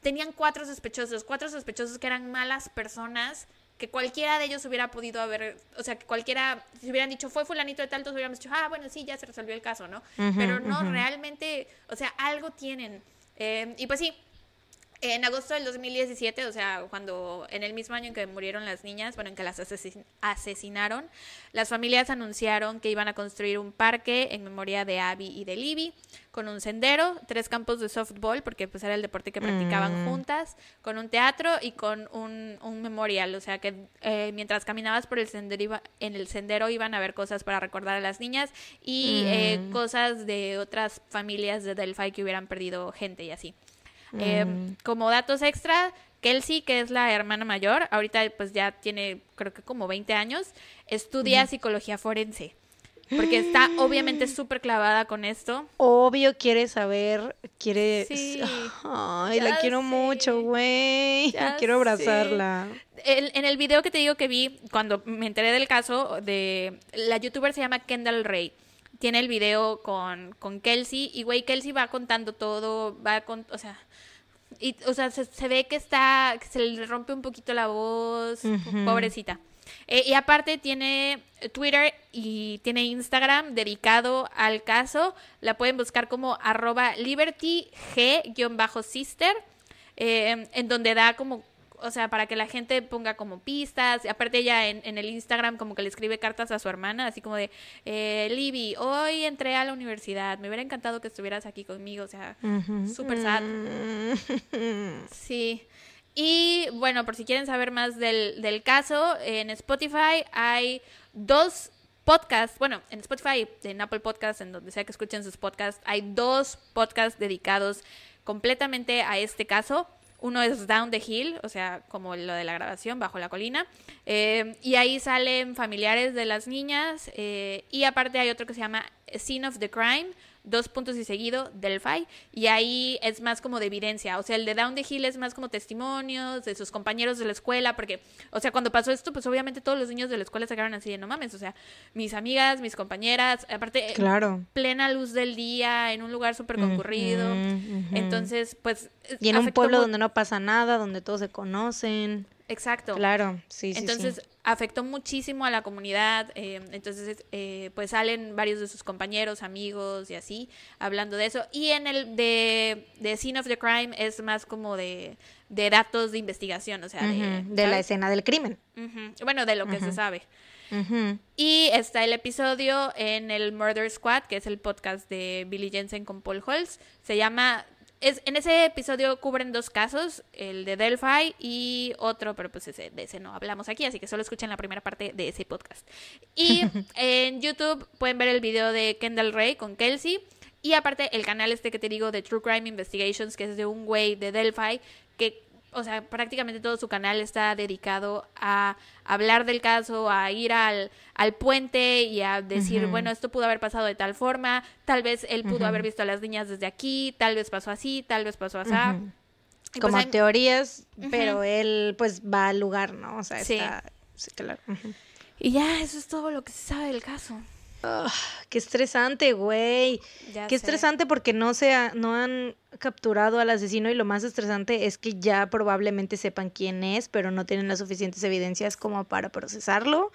tenían cuatro sospechosos, cuatro sospechosos que eran malas personas, que cualquiera de ellos hubiera podido haber, o sea, que cualquiera, si hubieran dicho fue fulanito de tal, todos hubiéramos dicho, ah, bueno, sí, ya se resolvió el caso, ¿no? Pero no, realmente, o sea, algo tienen. Eh, y pues sí, en agosto del 2017, o sea, cuando en el mismo año en que murieron las niñas, bueno, en que las asesin- asesinaron, las familias anunciaron que iban a construir un parque en memoria de Abby y de Libby, con un sendero, tres campos de softball, porque pues era el deporte que practicaban Mm. juntas, con un teatro y con un, un memorial, o sea que eh, mientras caminabas por el sendero, iba- en el sendero iban a ver cosas para recordar a las niñas y eh, Mm. cosas de otras familias de Delphi que hubieran perdido gente y así. Eh, Mm. como datos extra, Kelsey, que es la hermana mayor, ahorita pues ya tiene creo que como 20 años, estudia psicología forense. Porque está obviamente súper clavada con esto. Obvio quiere saber, quiere... Sí. Ay, la quiero mucho, güey. Quiero abrazarla. El- en el video que te digo que vi, cuando me enteré del caso, de la youtuber se llama Kendall Ray. Tiene el video con, con Kelsey y, güey, Kelsey va contando todo, va con, o sea, y, o sea, se, se ve que está, que se le rompe un poquito la voz, pobrecita. Eh, y aparte tiene Twitter y tiene Instagram dedicado al caso. La pueden buscar como arroba libertyg-sister, eh, en donde da como, o sea, para que la gente ponga como pistas. Aparte ella en, en el Instagram como que le escribe cartas a su hermana, así como de, eh, Libby, hoy entré a la universidad, me hubiera encantado que estuvieras aquí conmigo, o sea, Ujú. súper sad. Mm. Sí. Y bueno, por si quieren saber más del, del caso, en Spotify hay dos podcasts, bueno, en Spotify, en Apple Podcasts, en donde sea que escuchen sus podcasts, hay dos podcasts dedicados completamente a este caso. Uno es Down the Hill, o sea, como lo de la grabación, bajo la colina. Eh, y ahí salen familiares de las niñas. eh, y aparte hay otro que se llama Scene of the Crime, dos puntos y seguido, Delphi. Y ahí es más como de evidencia. O sea, el de Down the Hill es más como testimonios de sus compañeros de la escuela. Porque, o sea, cuando pasó esto, pues obviamente todos los niños de la escuela se quedaron así de no mames. O sea, mis amigas, mis compañeras, aparte, en Claro. plena luz del día, en un lugar súper concurrido. Entonces, pues. Y en un pueblo donde no pasa nada, donde todos se conocen. Exacto. Claro, sí, sí. Entonces sí. afectó muchísimo a la comunidad, eh, entonces eh, pues salen varios de sus compañeros, amigos y así, hablando de eso. Y en el de, de Scene of the Crime es más como de, de datos de investigación, o sea, de, la escena del crimen. Bueno, de lo que se sabe. Y está el episodio en el Murder Squad, que es el podcast de Billy Jensen con Paul Holtz. Se llama. Es, en ese episodio cubren dos casos, el de Delphi y otro, pero pues ese, de ese no hablamos aquí, así que solo escuchen la primera parte de ese podcast. Y en YouTube pueden ver el video de Kendall Ray con Kelsey. Y aparte el canal este que te digo de True Crime Investigations, que es de un güey de Delphi, que o sea, prácticamente todo su canal está dedicado a hablar del caso, a ir al, al puente y a decir, bueno, esto pudo haber pasado de tal forma, tal vez él pudo haber visto a las niñas desde aquí, tal vez pasó así, tal vez pasó así. Pues Como hay- teorías, pero él pues va al lugar, ¿no? O sea, Sí. está... Sí, claro. Y ya, eso es todo lo que se sabe del caso. Ah, qué estresante, güey. Ya Qué sé. estresante porque no se ha- no han capturado al asesino y lo más estresante es que ya probablemente sepan quién es, pero no tienen las suficientes evidencias como para procesarlo.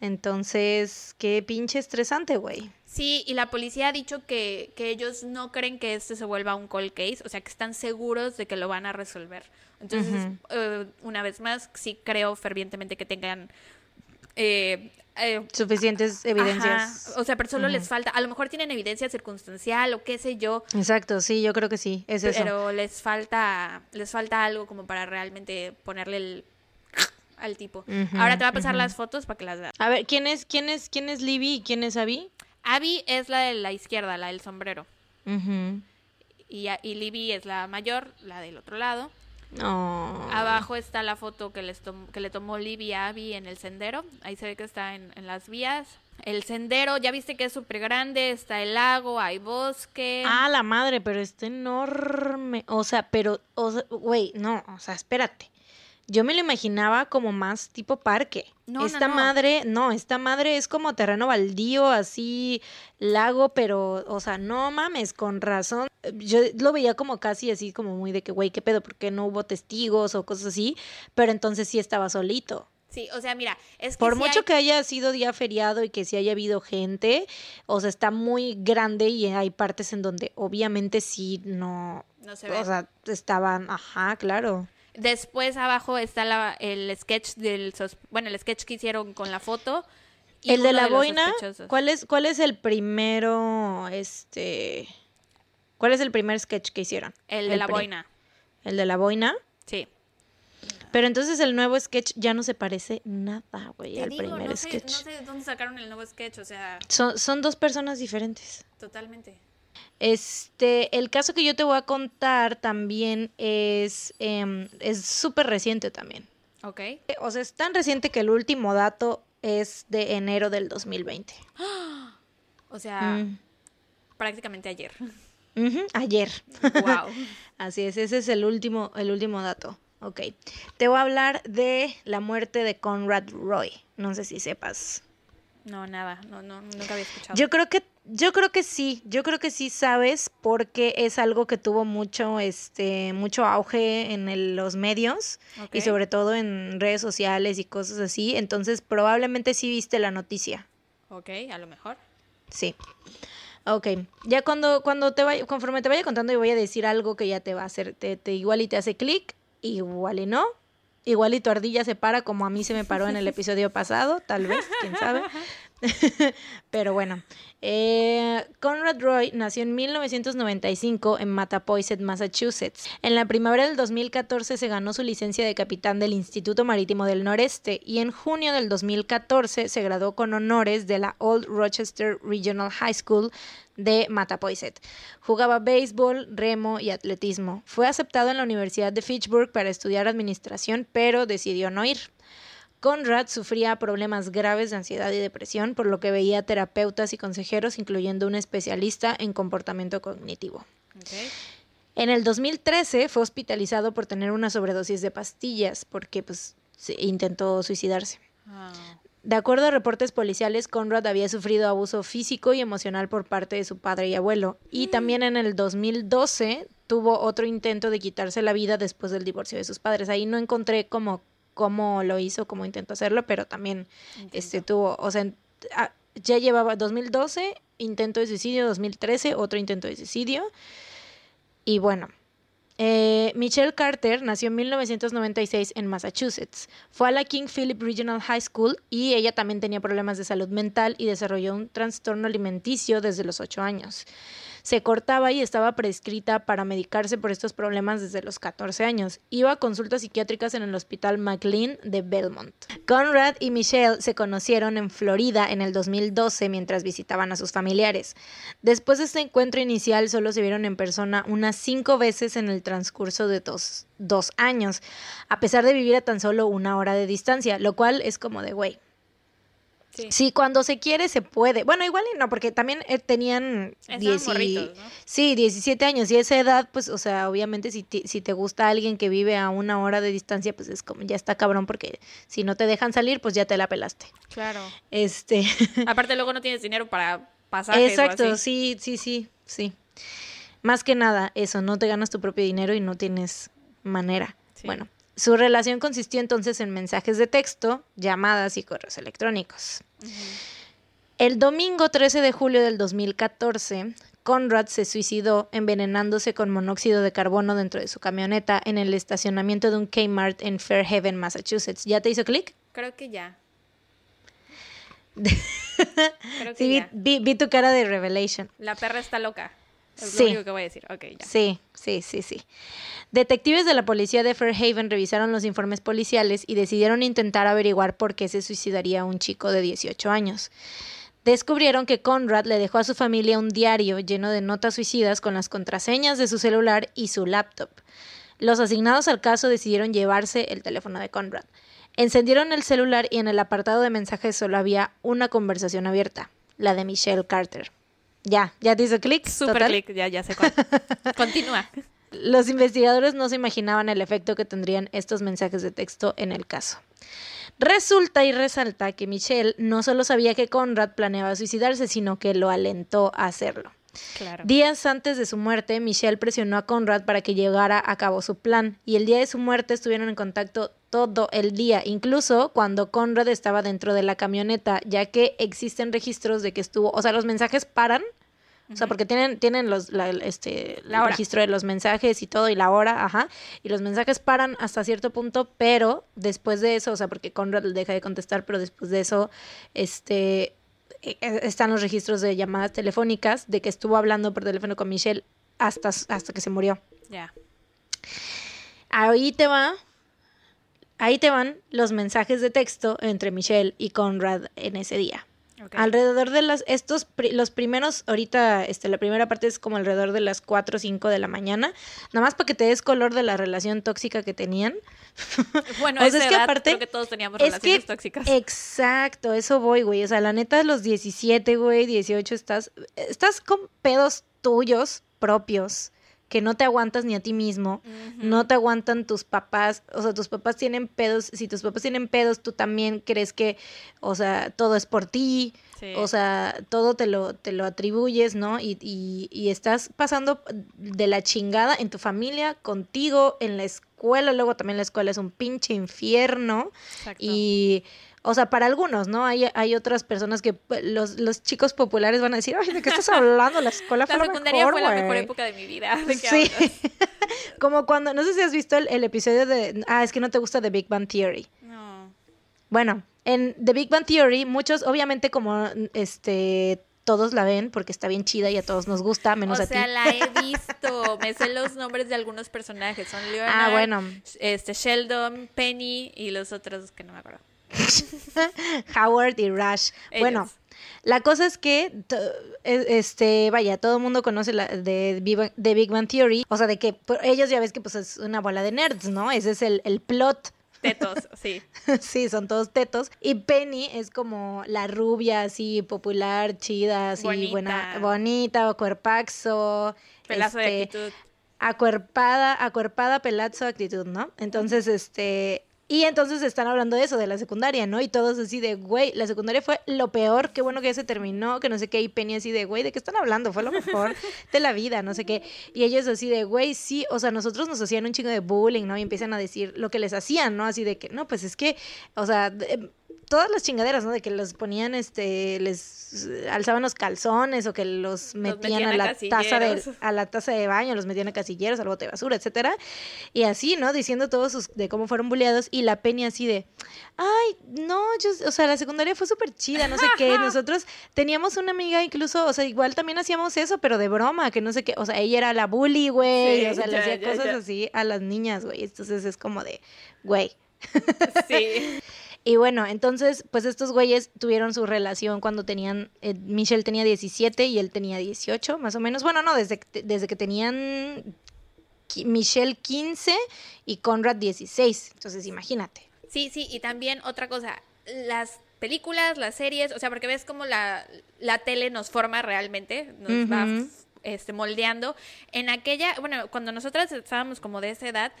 Entonces, qué pinche estresante, güey. Sí, y la policía ha dicho que, que ellos no creen que este se vuelva un cold case, o sea, que están seguros de que lo van a resolver. Entonces, eh, una vez más, sí creo fervientemente que tengan... eh, eh, Suficientes evidencias. Ajá, O sea, pero solo les falta, a lo mejor tienen evidencia circunstancial o qué sé yo, Exacto, sí, yo creo que sí, es eso. pero les falta, les falta algo como para realmente ponerle el al tipo. Ahora te voy a pasar las fotos para que las veas. A ver, ¿quién es, quién es, quién es Libby y quién es Abby? Abby es la de la izquierda, la del sombrero. Y, y Libby es la mayor, la del otro lado. Oh. Abajo está la foto que, les tom- que le tomó Libby a Abby en el sendero. Ahí se ve que está en, en las vías. el sendero, ya viste que es súper grande, está el lago, hay bosque. Ah, la madre, pero está enorme. O sea, pero, o sea, güey, no, o sea, espérate. Yo me lo imaginaba como más tipo parque. No, esta no. madre, no, esta madre es como terreno baldío, así, lago, pero, o sea, no mames, con razón. Yo lo veía como casi así, como muy de que, güey, ¿qué pedo? ¿Por qué no hubo testigos o cosas así? Pero entonces sí estaba solito. Sí, o sea, mira, es que Por mucho hay- que haya sido día feriado y que sí haya habido gente, o sea, está muy grande y hay partes en donde obviamente sí no, No se ve. o sea, estaban, ajá, claro. Después abajo está la- el sketch del bueno, el sketch que hicieron con la foto. y El de la boina. ¿cuál es, ¿cuál es el primero, este, cuál es el primer sketch que hicieron? El de la boina. El de la boina. Sí. Pero entonces el nuevo sketch ya no se parece nada, güey, al digo, primer no sé, sketch. no sé de dónde sacaron el nuevo sketch, o sea, Son, son dos personas diferentes. totalmente. Este, el caso que yo te voy a contar también es em, es súper reciente también. Ok. O sea, es tan reciente que el último dato es de enero del 2020. O sea, Mm. prácticamente ayer. Ujú, ayer. wow. Así es, ese es el último, el último dato. Ok. Te voy a hablar de la muerte de Conrad Roy. No sé si sepas. No, nada, no, no, nunca había escuchado. Yo creo que, yo creo que sí, yo creo que sí sabes, porque es algo que tuvo mucho, este, mucho auge en el- los medios y sobre todo en redes sociales y cosas así. Entonces, probablemente sí viste la noticia. Ok, a lo mejor. Sí. Ok. Ya cuando, cuando te vaya, conforme te vaya contando, yo voy a decir algo que ya te va a hacer, te, te- igual y te hace clic, igual y no. Igual y tu ardilla se para como a mí se me paró en el episodio pasado, tal vez, quién sabe. Pero bueno, eh, Conrad Roy nació en 1995 en Mattapoisett, Massachusetts. En la primavera del 2014 se ganó su licencia de capitán del Instituto Marítimo del Noreste y en junio del 2014 se graduó con honores de la Old Rochester Regional High School de Mattapoisett. Jugaba béisbol, remo y atletismo. Fue aceptado en la Universidad de Fitchburg para estudiar administración, pero decidió no ir. Conrad sufría problemas graves de ansiedad y depresión, por lo que veía terapeutas y consejeros, incluyendo un especialista en comportamiento cognitivo. En el 2013 fue hospitalizado por tener una sobredosis de pastillas, porque pues se- intentó suicidarse. Ah, De acuerdo a reportes policiales, Conrad había sufrido abuso físico y emocional por parte de su padre y abuelo. Y también en el 2012 tuvo otro intento de quitarse la vida después del divorcio de sus padres. Ahí no encontré como cómo lo hizo, cómo intentó hacerlo, pero también este tuvo, o sea, ah, ya llevaba 2012, intento de suicidio, 2013, otro intento de suicidio. Y bueno, eh, Michelle Carter nació en 1996 en Massachusetts. Fue a la King Philip Regional High School y ella también tenía problemas de salud mental y desarrolló un trastorno alimenticio desde los 8 años. Se cortaba y estaba prescrita para medicarse por estos problemas desde los 14 años. Iba a consultas psiquiátricas en el Hospital McLean de Belmont. Conrad y Michelle se conocieron en Florida en el 2012 mientras visitaban a sus familiares. Después de este encuentro inicial solo se vieron en persona unas cinco veces en el transcurso de dos, dos años, a pesar de vivir a tan solo una hora de distancia, lo cual es como de, güey, sí. Sí, cuando se quiere se puede. Bueno, igual y no, porque también eh, tenían Estaban 10 y- morritos, ¿no? Sí, 17 años. Y esa edad, pues, o sea, obviamente si te, si te gusta alguien que vive a una hora de distancia, pues es como, ya está cabrón, porque si no te dejan salir, pues ya te la pelaste. Claro. Este, Aparte luego no tienes dinero para pasajes o exacto, así. sí, sí, sí, sí. Más que nada, eso, no te ganas tu propio dinero y no tienes manera. Sí. Bueno, su relación consistió entonces en mensajes de texto, llamadas y correos electrónicos. El domingo 13 de julio del 2014, Conrad se suicidó envenenándose con monóxido de carbono dentro de su camioneta en el estacionamiento de un Kmart en Fairhaven, Massachusetts. ¿Ya te hizo clic? Creo que ya. Creo que Sí, vi, ya. vi- vi tu cara de revelation. La perra está loca. Es Sí. lo único que voy a decir. Ya. Sí, sí, sí, sí. Detectives de la policía de Fairhaven revisaron los informes policiales y decidieron intentar averiguar por qué se suicidaría un chico de 18 años. Descubrieron que Conrad le dejó a su familia un diario lleno de notas suicidas con las contraseñas de su celular y su laptop. Los asignados al caso decidieron llevarse el teléfono de Conrad. Encendieron el celular y en el apartado de mensajes solo había una conversación abierta, la de Michelle Carter. Ya, ya te hizo clic. Super click, ya, ya sé cuál. Continúa. Los investigadores no se imaginaban el efecto que tendrían estos mensajes de texto en el caso. Resulta y resalta que Michelle no solo sabía que Conrad planeaba suicidarse, sino que lo alentó a hacerlo. Claro. Días antes de su muerte, Michelle presionó a Conrad para que llevara a cabo su plan, y el día de su muerte estuvieron en contacto todo el día, incluso cuando Conrad estaba dentro de la camioneta, ya que existen registros de que estuvo, o sea, los mensajes paran, o sea, porque tienen, tienen los, la, este, La el hora. registro de los mensajes y todo, y la hora, ajá, y los mensajes paran hasta cierto punto, pero después de eso, o sea, porque Conrad deja de contestar, pero después de eso, este, eh, eh, están los registros de llamadas telefónicas de que estuvo hablando por teléfono con Michelle hasta, hasta que se murió. Ya. Ahí te va. Ahí te van los mensajes de texto entre Michelle y Conrad en ese día. Alrededor de las, estos, los primeros, ahorita, este, la primera parte es como alrededor de las 4 o 5 de la mañana, nada más para que te des color de la relación tóxica que tenían. Bueno, o a sea, esa es que edad aparte- creo que todos teníamos es relaciones que- tóxicas. Exacto, eso voy, güey. O sea, la neta, los 17, güey, 18, estás, estás con pedos tuyos propios que no te aguantas ni a ti mismo, no te aguantan tus papás, o sea, tus papás tienen pedos, si tus papás tienen pedos, tú también crees que, o sea, todo es por ti, Sí. o sea, todo te lo, te lo atribuyes, ¿no? Y, y, y estás pasando de la chingada en tu familia, contigo, en la escuela, luego también la escuela es un pinche infierno. Exacto. Y, o sea, para algunos, ¿no? Hay, hay otras personas que pues, los, los chicos populares van a decir, ay, ¿de qué estás hablando? La escuela fue la lo mejor, fue la mejor güey". época de mi vida. ¿De qué Sí. Como cuando, no sé si has visto el, el episodio de, ah, es que no te gusta The Big Bang Theory. No. Bueno, en The Big Bang Theory, muchos, obviamente, como este todos la ven porque está bien chida y a todos nos gusta, menos o a sea, ti. la he visto. Me sé los nombres de algunos personajes. Son Leonard, Ah, bueno. este, Sheldon, Penny y los otros que no me acuerdo. Howard y Rush. Bueno, la cosa es que, e- este, vaya, todo el mundo conoce la de Big, Bang, de Big Bang Theory, o sea, de que por- ellos ya ves que pues es una bola de nerds, ¿no? Ese es el, el plot. Tetos, sí. sí, son todos tetos. Y Penny es como la rubia, así, popular, chida, así, Bonita. buena, bonita, cuerpaxo. Pelazo de este, actitud. acuerpada, acuerpada, pelazo, actitud, ¿no? Entonces, este, y entonces están hablando de eso, de la secundaria, ¿no? Y todos así de, güey, la secundaria fue lo peor, qué bueno que ya se terminó, que no sé qué, y Penny así de, güey, ¿de qué están hablando? Fue lo mejor de la vida, no sé qué. Y ellos así de, güey, sí, o sea, nosotros nos hacían un chingo de bullying, ¿no? Y empiezan a decir lo que les hacían, ¿no? Así de que, no, pues es que, o sea, todas las chingaderas, ¿no? De que los ponían, este, les alzaban los calzones o que los metían, metían a la taza de, a la taza de baño, los metían a casilleros, al bote de basura, etcétera. Y así, ¿no? Diciendo todos sus, de cómo fueron bulleados y la Penny así de, ay, no, yo, o sea, la secundaria fue súper chida, no sé qué. Nosotros teníamos una amiga incluso, o sea, igual también hacíamos eso, pero de broma, que no sé qué. O sea, ella era la bully, güey. Sí, o sea, le hacía ya, cosas ya. así a las niñas, güey. Entonces es como de, güey. Sí. Y bueno, entonces, pues estos güeyes tuvieron su relación cuando tenían, eh, Michelle tenía 17 y él tenía 18, más o menos. Bueno, no, desde, que- desde que tenían Michelle 15 y Conrad 16. Entonces, imagínate. Sí, sí, y también otra cosa, las películas, las series, o sea, porque ves cómo la, la tele nos forma realmente, nos va este, moldeando. En aquella, bueno, cuando nosotras estábamos como de esa edad,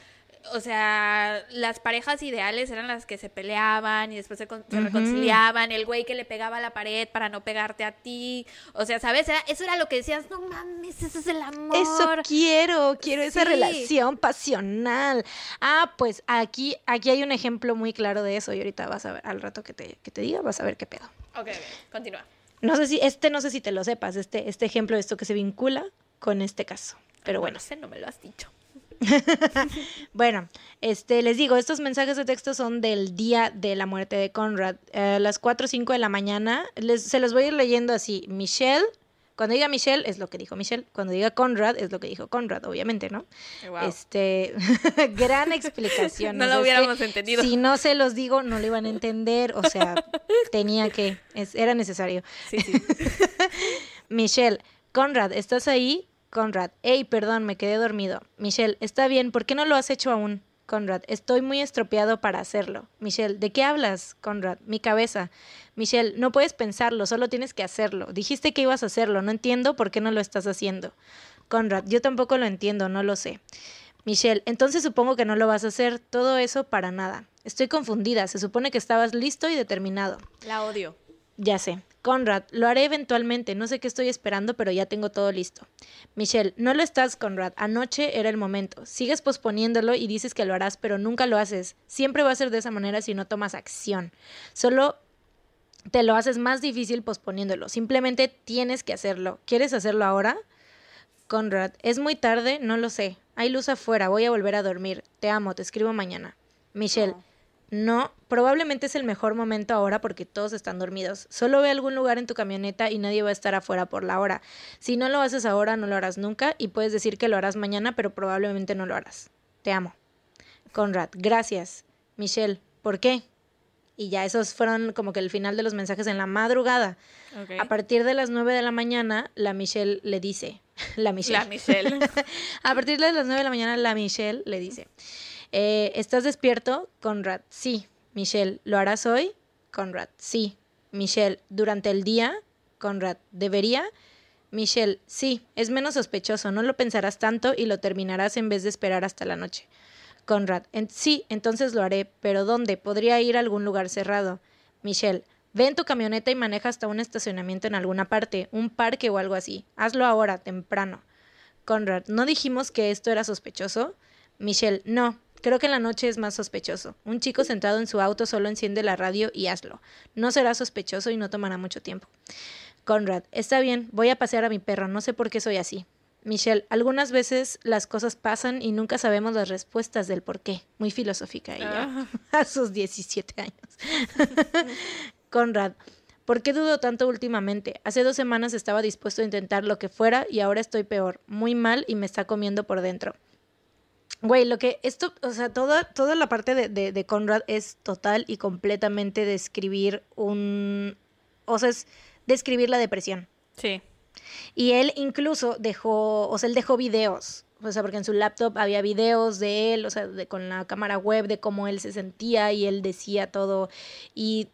o sea, las parejas ideales eran las que se peleaban y después se, reconciliaban, el güey que le pegaba a la pared para no pegarte a ti, o sea, ¿sabes? Era- eso era lo que decías, no mames, ese es el amor. Eso quiero, quiero esa relación pasional. Ah, pues aquí, aquí hay un ejemplo muy claro de eso y ahorita vas a ver, al rato que te, que te diga, vas a ver qué pedo. Ok, ok, continúa. No sé si, este no sé si te lo sepas, este, este ejemplo de esto que se vincula con este caso. Pero No bueno. lo sé, no me lo has dicho. Bueno, este, les digo, estos mensajes de texto son del día de la muerte de Conrad. Eh, a las 4 o 5 de la mañana, les, se los voy a ir leyendo así. Michelle, cuando diga Michelle, es lo que dijo Michelle. Cuando diga Conrad, es lo que dijo Conrad, obviamente, ¿no? Wow. Este, gran explicación. No o lo sea, es que hubiéramos entendido. Si no se los digo, no lo iban a entender. O sea, tenía que, es- era necesario. Sí, sí. Michelle, Conrad, ¿estás ahí? Conrad, hey, perdón, me quedé dormido. Michelle, está bien, ¿por qué no lo has hecho aún? Conrad, estoy muy estropeado para hacerlo. Michelle, ¿de qué hablas, Conrad? Mi cabeza. Michelle, no puedes pensarlo, solo tienes que hacerlo. Dijiste que ibas a hacerlo, no entiendo por qué no lo estás haciendo. Conrad, yo tampoco lo entiendo, no lo sé. Michelle, entonces supongo que no lo vas a hacer, todo eso para nada. Estoy confundida, se supone que estabas listo y determinado. La odio. Ya sé. Conrad, lo haré eventualmente, no sé qué estoy esperando, pero ya tengo todo listo. Michelle, no lo estás, Conrad, anoche era el momento. Sigues posponiéndolo y dices que lo harás, pero nunca lo haces. Siempre va a ser de esa manera si no tomas acción. Solo te lo haces más difícil posponiéndolo. Simplemente tienes que hacerlo. ¿Quieres hacerlo ahora? Conrad, es muy tarde, no lo sé. Hay luz afuera, voy a volver a dormir. Te amo, te escribo mañana. Michelle, probablemente es el mejor momento ahora porque todos están dormidos. Solo ve algún lugar en tu camioneta y nadie va a estar afuera por la hora. Si no lo haces ahora, no lo harás nunca y puedes decir que lo harás mañana, pero probablemente no lo harás. Te amo. Conrad, gracias. Michelle, ¿por qué? Y ya esos fueron como que el final de los mensajes en la madrugada. A partir de las 9 de la mañana, la Michelle le dice, la Michelle. La Michelle. A partir de las 9 de la mañana, la Michelle le dice, eh, ¿estás despierto? Conrad, sí. Michelle, ¿lo harás hoy? Conrad, sí. Michelle, ¿durante el día? Conrad, ¿debería? Michelle, sí, es menos sospechoso, no lo pensarás tanto y lo terminarás en vez de esperar hasta la noche. Conrad, sí, entonces lo haré, pero ¿dónde? Podría ir a algún lugar cerrado. Michelle, ve en tu camioneta y maneja hasta un estacionamiento en alguna parte, un parque o algo así. Hazlo ahora, temprano. Conrad, ¿no dijimos que esto era sospechoso? Michelle, no, creo que en la noche es más sospechoso. Un chico sentado en su auto solo enciende la radio y hazlo. No será sospechoso y no tomará mucho tiempo. Conrad, está bien, voy a pasear a mi perro, no sé por qué soy así. Michelle, algunas veces las cosas pasan y nunca sabemos las respuestas del por qué. Muy filosófica ella, a sus 17 años. Conrad, ¿por qué dudo tanto últimamente? Hace dos semanas estaba dispuesto a intentar lo que fuera y ahora estoy peor, muy mal y me está comiendo por dentro. Güey, lo que esto, o sea, toda, toda la parte de, de, de Conrad es total y completamente describir un, o sea, es describir la depresión. Sí. Y él incluso dejó, o sea, él dejó videos. O sea, porque en su laptop había videos de él, o sea, de, con la cámara web de cómo él se sentía y él decía todo. Y,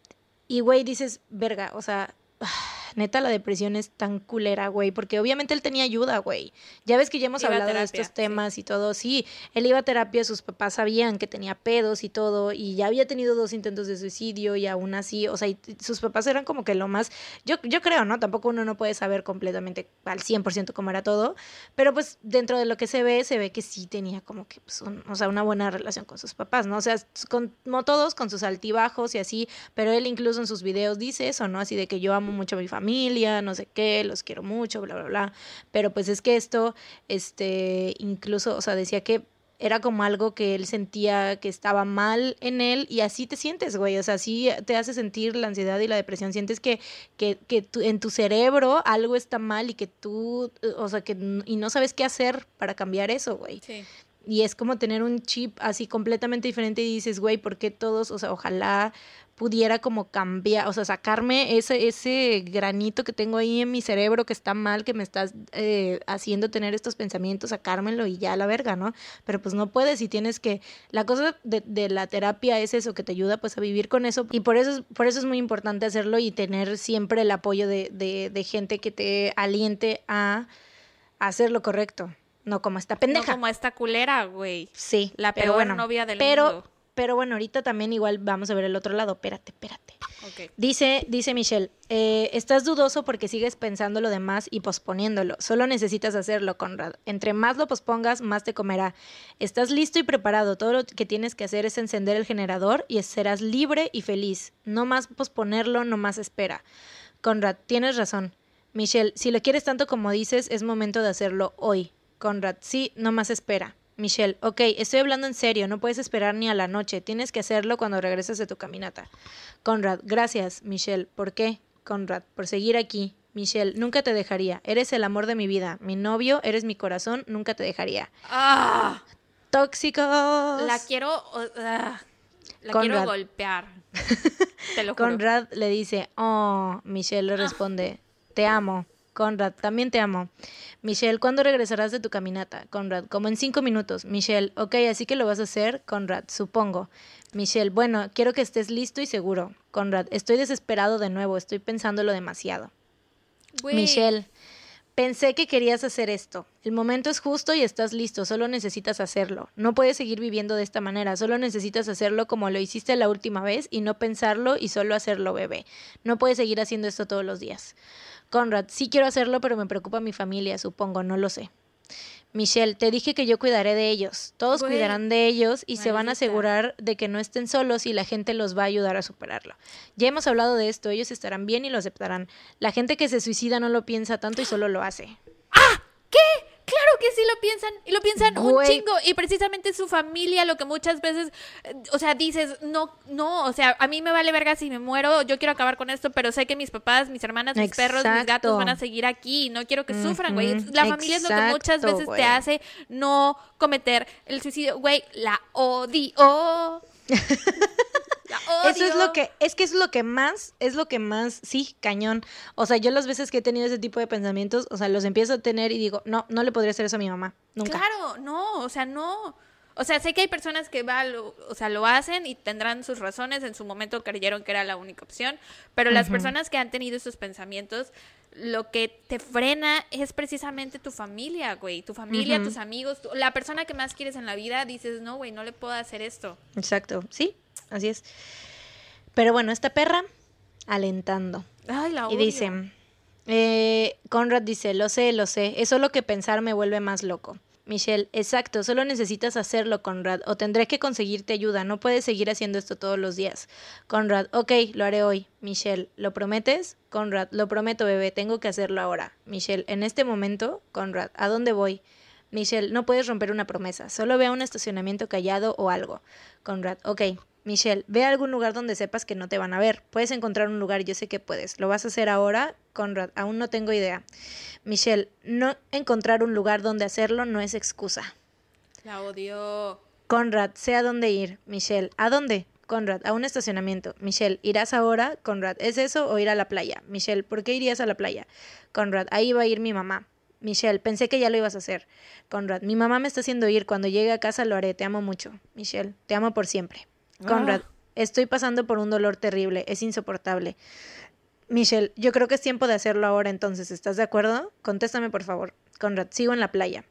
y güey, dices, verga, o sea, neta la depresión es tan culera, güey, porque obviamente él tenía ayuda, güey. Ya ves que ya hemos Iba hablado de estos temas y todo. Sí, él iba a terapia, sus papás sabían que tenía pedos y todo, y ya había tenido dos intentos de suicidio y aún así, o sea, y sus papás eran como que lo más, yo, yo creo, ¿no? Tampoco uno no puede saber completamente al 100% cómo era todo, pero pues dentro de lo que se ve, se ve que sí tenía como que, pues, un- o sea, una buena relación con sus papás, ¿no? O sea, con, como todos, con sus altibajos y así, pero él incluso en sus videos dice eso, ¿no? Así de que yo amo mucho a mi familia, no sé qué, los quiero mucho, bla, bla, bla. Pero pues es que esto, este, incluso, o sea, decía que era como algo que él sentía que estaba mal en él y así te sientes, güey. O sea, así te hace sentir la ansiedad y la depresión. Sientes que, que, que tu- en tu cerebro algo está mal y que tú, o sea, que y no sabes qué hacer para cambiar eso, güey. Sí. Y es como tener un chip así completamente diferente y dices, güey, ¿por qué todos, o sea, ojalá pudiera como cambiar, o sea, sacarme ese, ese granito que tengo ahí en mi cerebro que está mal, que me estás eh, haciendo tener estos pensamientos, sacármelo y ya a la verga, ¿no? Pero pues no puedes y tienes que, la cosa de, de la terapia es eso, que te ayuda pues a vivir con eso y por eso, es- por eso es muy importante hacerlo y tener siempre el apoyo de, de, de gente que te aliente a hacer lo correcto, no como esta pendeja. No como esta culera, güey. Sí, La pero peor bueno, novia del pero, mundo. Pero bueno, ahorita también igual vamos a ver el otro lado. Espérate, espérate. Dice, dice Michelle, eh, estás dudoso porque sigues pensando lo demás y posponiéndolo. Solo necesitas hacerlo, Conrad. Entre más lo pospongas, más te comerá. Estás listo y preparado. Todo lo que tienes que hacer es encender el generador y serás libre y feliz. No más posponerlo, no más espera. Conrad, tienes razón. Michelle, si lo quieres tanto como dices, es momento de hacerlo hoy. Conrad, sí, no más espera. Michelle, ok, estoy hablando en serio, no puedes esperar ni a la noche, tienes que hacerlo cuando regreses de tu caminata. Conrad, gracias, Michelle, ¿por qué? Conrad, por seguir aquí. Michelle, nunca te dejaría, eres el amor de mi vida, mi novio, eres mi corazón, nunca te dejaría. ¡Ah! Tóxicos. La quiero. ah, la Conrad. quiero golpear. Te lo juro. Conrad le dice, oh, Michelle le responde, te amo. Conrad, también te amo. Michelle, ¿cuándo regresarás de tu caminata? Conrad, como en cinco minutos. Michelle, ok, así que lo vas a hacer. Conrad, supongo. Michelle, bueno, quiero que estés listo y seguro. Conrad, estoy desesperado de nuevo, estoy pensándolo demasiado. Michelle, pensé que querías hacer esto. El momento es justo y estás listo, solo necesitas hacerlo. No puedes seguir viviendo de esta manera, solo necesitas hacerlo como lo hiciste la última vez y no pensarlo y solo hacerlo, bebé. No puedes seguir haciendo esto todos los días. Conrad, sí quiero hacerlo, pero me preocupa mi familia, supongo, no lo sé. Michelle, te dije que yo cuidaré de ellos. Todos cuidarán de ellos y se van a asegurar de que no estén solos y la gente los va a ayudar a superarlo. Ya hemos hablado de esto, ellos estarán bien y lo aceptarán. La gente que se suicida no lo piensa tanto y solo lo hace. ¿Qué? Que sí lo piensan y lo piensan un chingo y precisamente su familia lo que muchas veces, eh, o sea, dices, no, no, o sea, a mí me vale verga si me muero, yo quiero acabar con esto, pero sé que mis papás, mis hermanas, mis perros, mis gatos van a seguir aquí y no quiero que sufran, güey. La familia es lo que muchas veces güey. te hace no cometer el suicidio, güey, la odio. Eso es lo que, es que es lo que más, es lo que más, sí, cañón. O sea, yo las veces que he tenido ese tipo de pensamientos, o sea, los empiezo a tener y digo, no, no le podría hacer eso a mi mamá, nunca. Claro, no, o sea, no. O sea, sé que hay personas que va, lo, o sea, lo hacen y tendrán sus razones. En su momento creyeron que era la única opción. Pero las personas que han tenido esos pensamientos, lo que te frena es precisamente tu familia, güey. Tu familia, tus amigos, tu- la persona que más quieres en la vida. Dices, no, güey, no le puedo hacer esto. Exacto, sí, así es. Pero bueno, esta perra alentando. Ay, la Y dice, eh, Conrad dice, lo sé, lo sé, es solo que pensar me vuelve más loco. Michelle, exacto, solo necesitas hacerlo, Conrad, o tendré que conseguirte ayuda, no puedes seguir haciendo esto todos los días. Conrad, ok, lo haré hoy. Michelle, ¿lo prometes? Conrad, lo prometo, bebé, tengo que hacerlo ahora. Michelle, en este momento, Conrad, ¿a dónde voy? Michelle, no puedes romper una promesa, solo ve a un estacionamiento callado o algo. Conrad, ok. Michelle, ve a algún lugar donde sepas que no te van a ver. Puedes encontrar un lugar, yo sé que puedes. ¿Lo vas a hacer ahora? Conrad, aún no tengo idea. Michelle, no encontrar un lugar donde hacerlo no es excusa. La odio. Conrad, sé a dónde ir. Michelle, ¿a dónde? Conrad, a un estacionamiento. Michelle, ¿irás ahora? Conrad, ¿es eso o ir a la playa? Michelle, ¿por qué irías a la playa? Conrad, ahí va a ir mi mamá. Michelle, pensé que ya lo ibas a hacer. Conrad, mi mamá me está haciendo ir. Cuando llegue a casa lo haré. Te amo mucho. Michelle, te amo por siempre. Conrad, Ah. estoy pasando por un dolor terrible. Es insoportable. Michelle, yo creo que es tiempo de hacerlo ahora entonces. ¿Estás de acuerdo? Contéstame, por favor. Conrad, sigo en la playa.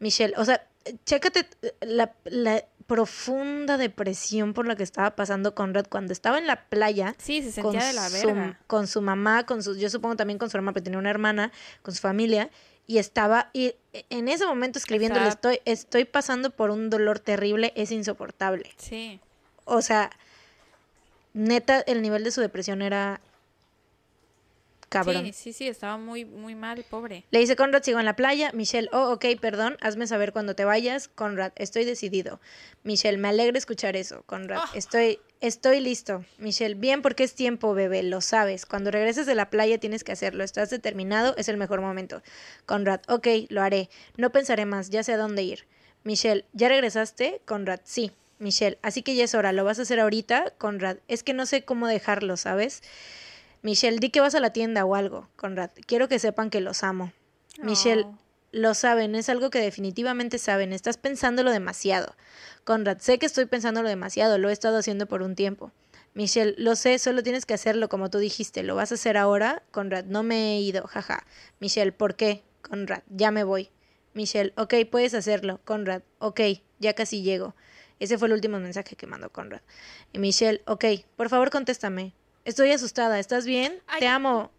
Michelle, o sea, chécate eh, la, la profunda depresión por la que estaba pasando Conrad cuando estaba en la playa Sí, se con sentía de la su, verga. con su mamá, con su, yo supongo también con su hermana, porque tenía una hermana, con su familia, y estaba, y en ese momento escribiéndole, estoy, estoy pasando por un dolor terrible, es insoportable. Sí. O sea, neta, el nivel de su depresión era cabrón. Sí, sí, sí, estaba muy, muy mal, pobre. Le dice Conrad, sigo en la playa. Michelle, oh, ok, perdón, hazme saber cuando te vayas. Conrad, estoy decidido. Michelle, me alegra escuchar eso. Conrad, Ah. estoy, estoy listo. Michelle, bien porque es tiempo, bebé, lo sabes. Cuando regreses de la playa tienes que hacerlo. Estás determinado, es el mejor momento. Conrad, ok, lo haré. No pensaré más, ya sé a dónde ir. Michelle, ¿ya regresaste? Conrad, sí. Michelle, así que ya es hora, ¿lo vas a hacer ahorita? Conrad, es que no sé cómo dejarlo, ¿sabes? Michelle, di que vas a la tienda o algo. Conrad, quiero que sepan que los amo. Michelle, Oh. lo saben, es algo que definitivamente saben. Estás pensándolo demasiado. Conrad, sé que estoy pensándolo demasiado, lo he estado haciendo por un tiempo. Michelle, lo sé, solo tienes que hacerlo como tú dijiste. ¿Lo vas a hacer ahora? Conrad, no me he ido, jaja. Michelle, ¿por qué? Conrad, ya me voy. Michelle, ok, puedes hacerlo. Conrad, ok, ya casi llego. Ese fue el último mensaje que mandó Conrad. Y Michelle, ok, por favor contéstame. Estoy asustada, ¿estás bien? Ay. Te amo.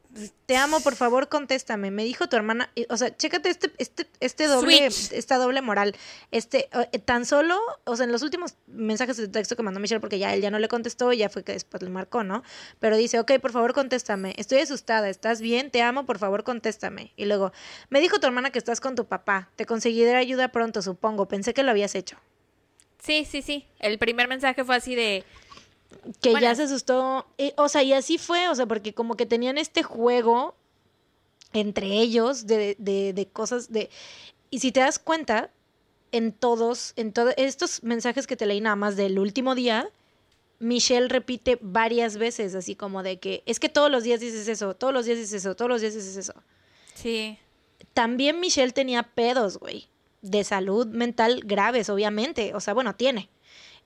Te amo, por favor, contéstame. Me dijo tu hermana, o sea, chécate este, este, este doble, Switch. esta doble moral. Este, eh, tan solo, o sea, en los últimos mensajes de texto que mandó Michelle, porque ya él ya no le contestó, y ya fue que después le marcó, ¿no? Pero dice, ok, por favor, contéstame. Estoy asustada, ¿estás bien? Te amo, por favor, contéstame. Y luego, me dijo tu hermana que estás con tu papá. Te conseguiré ayuda pronto, supongo. Pensé que lo habías hecho. Sí, sí, sí. El primer mensaje fue así de, que Bueno. ya se asustó. Y, o sea, y así fue, o sea, porque como que tenían este juego entre ellos de, de, de cosas de... Y si te das cuenta, en todos, en todos estos mensajes que te leí nada más del último día, Michelle repite varias veces, así como de que es que todos los días dices eso, todos los días dices eso, todos los días dices eso. Sí. También Michelle tenía pedos, güey, de salud mental graves, obviamente. O sea, bueno, tiene.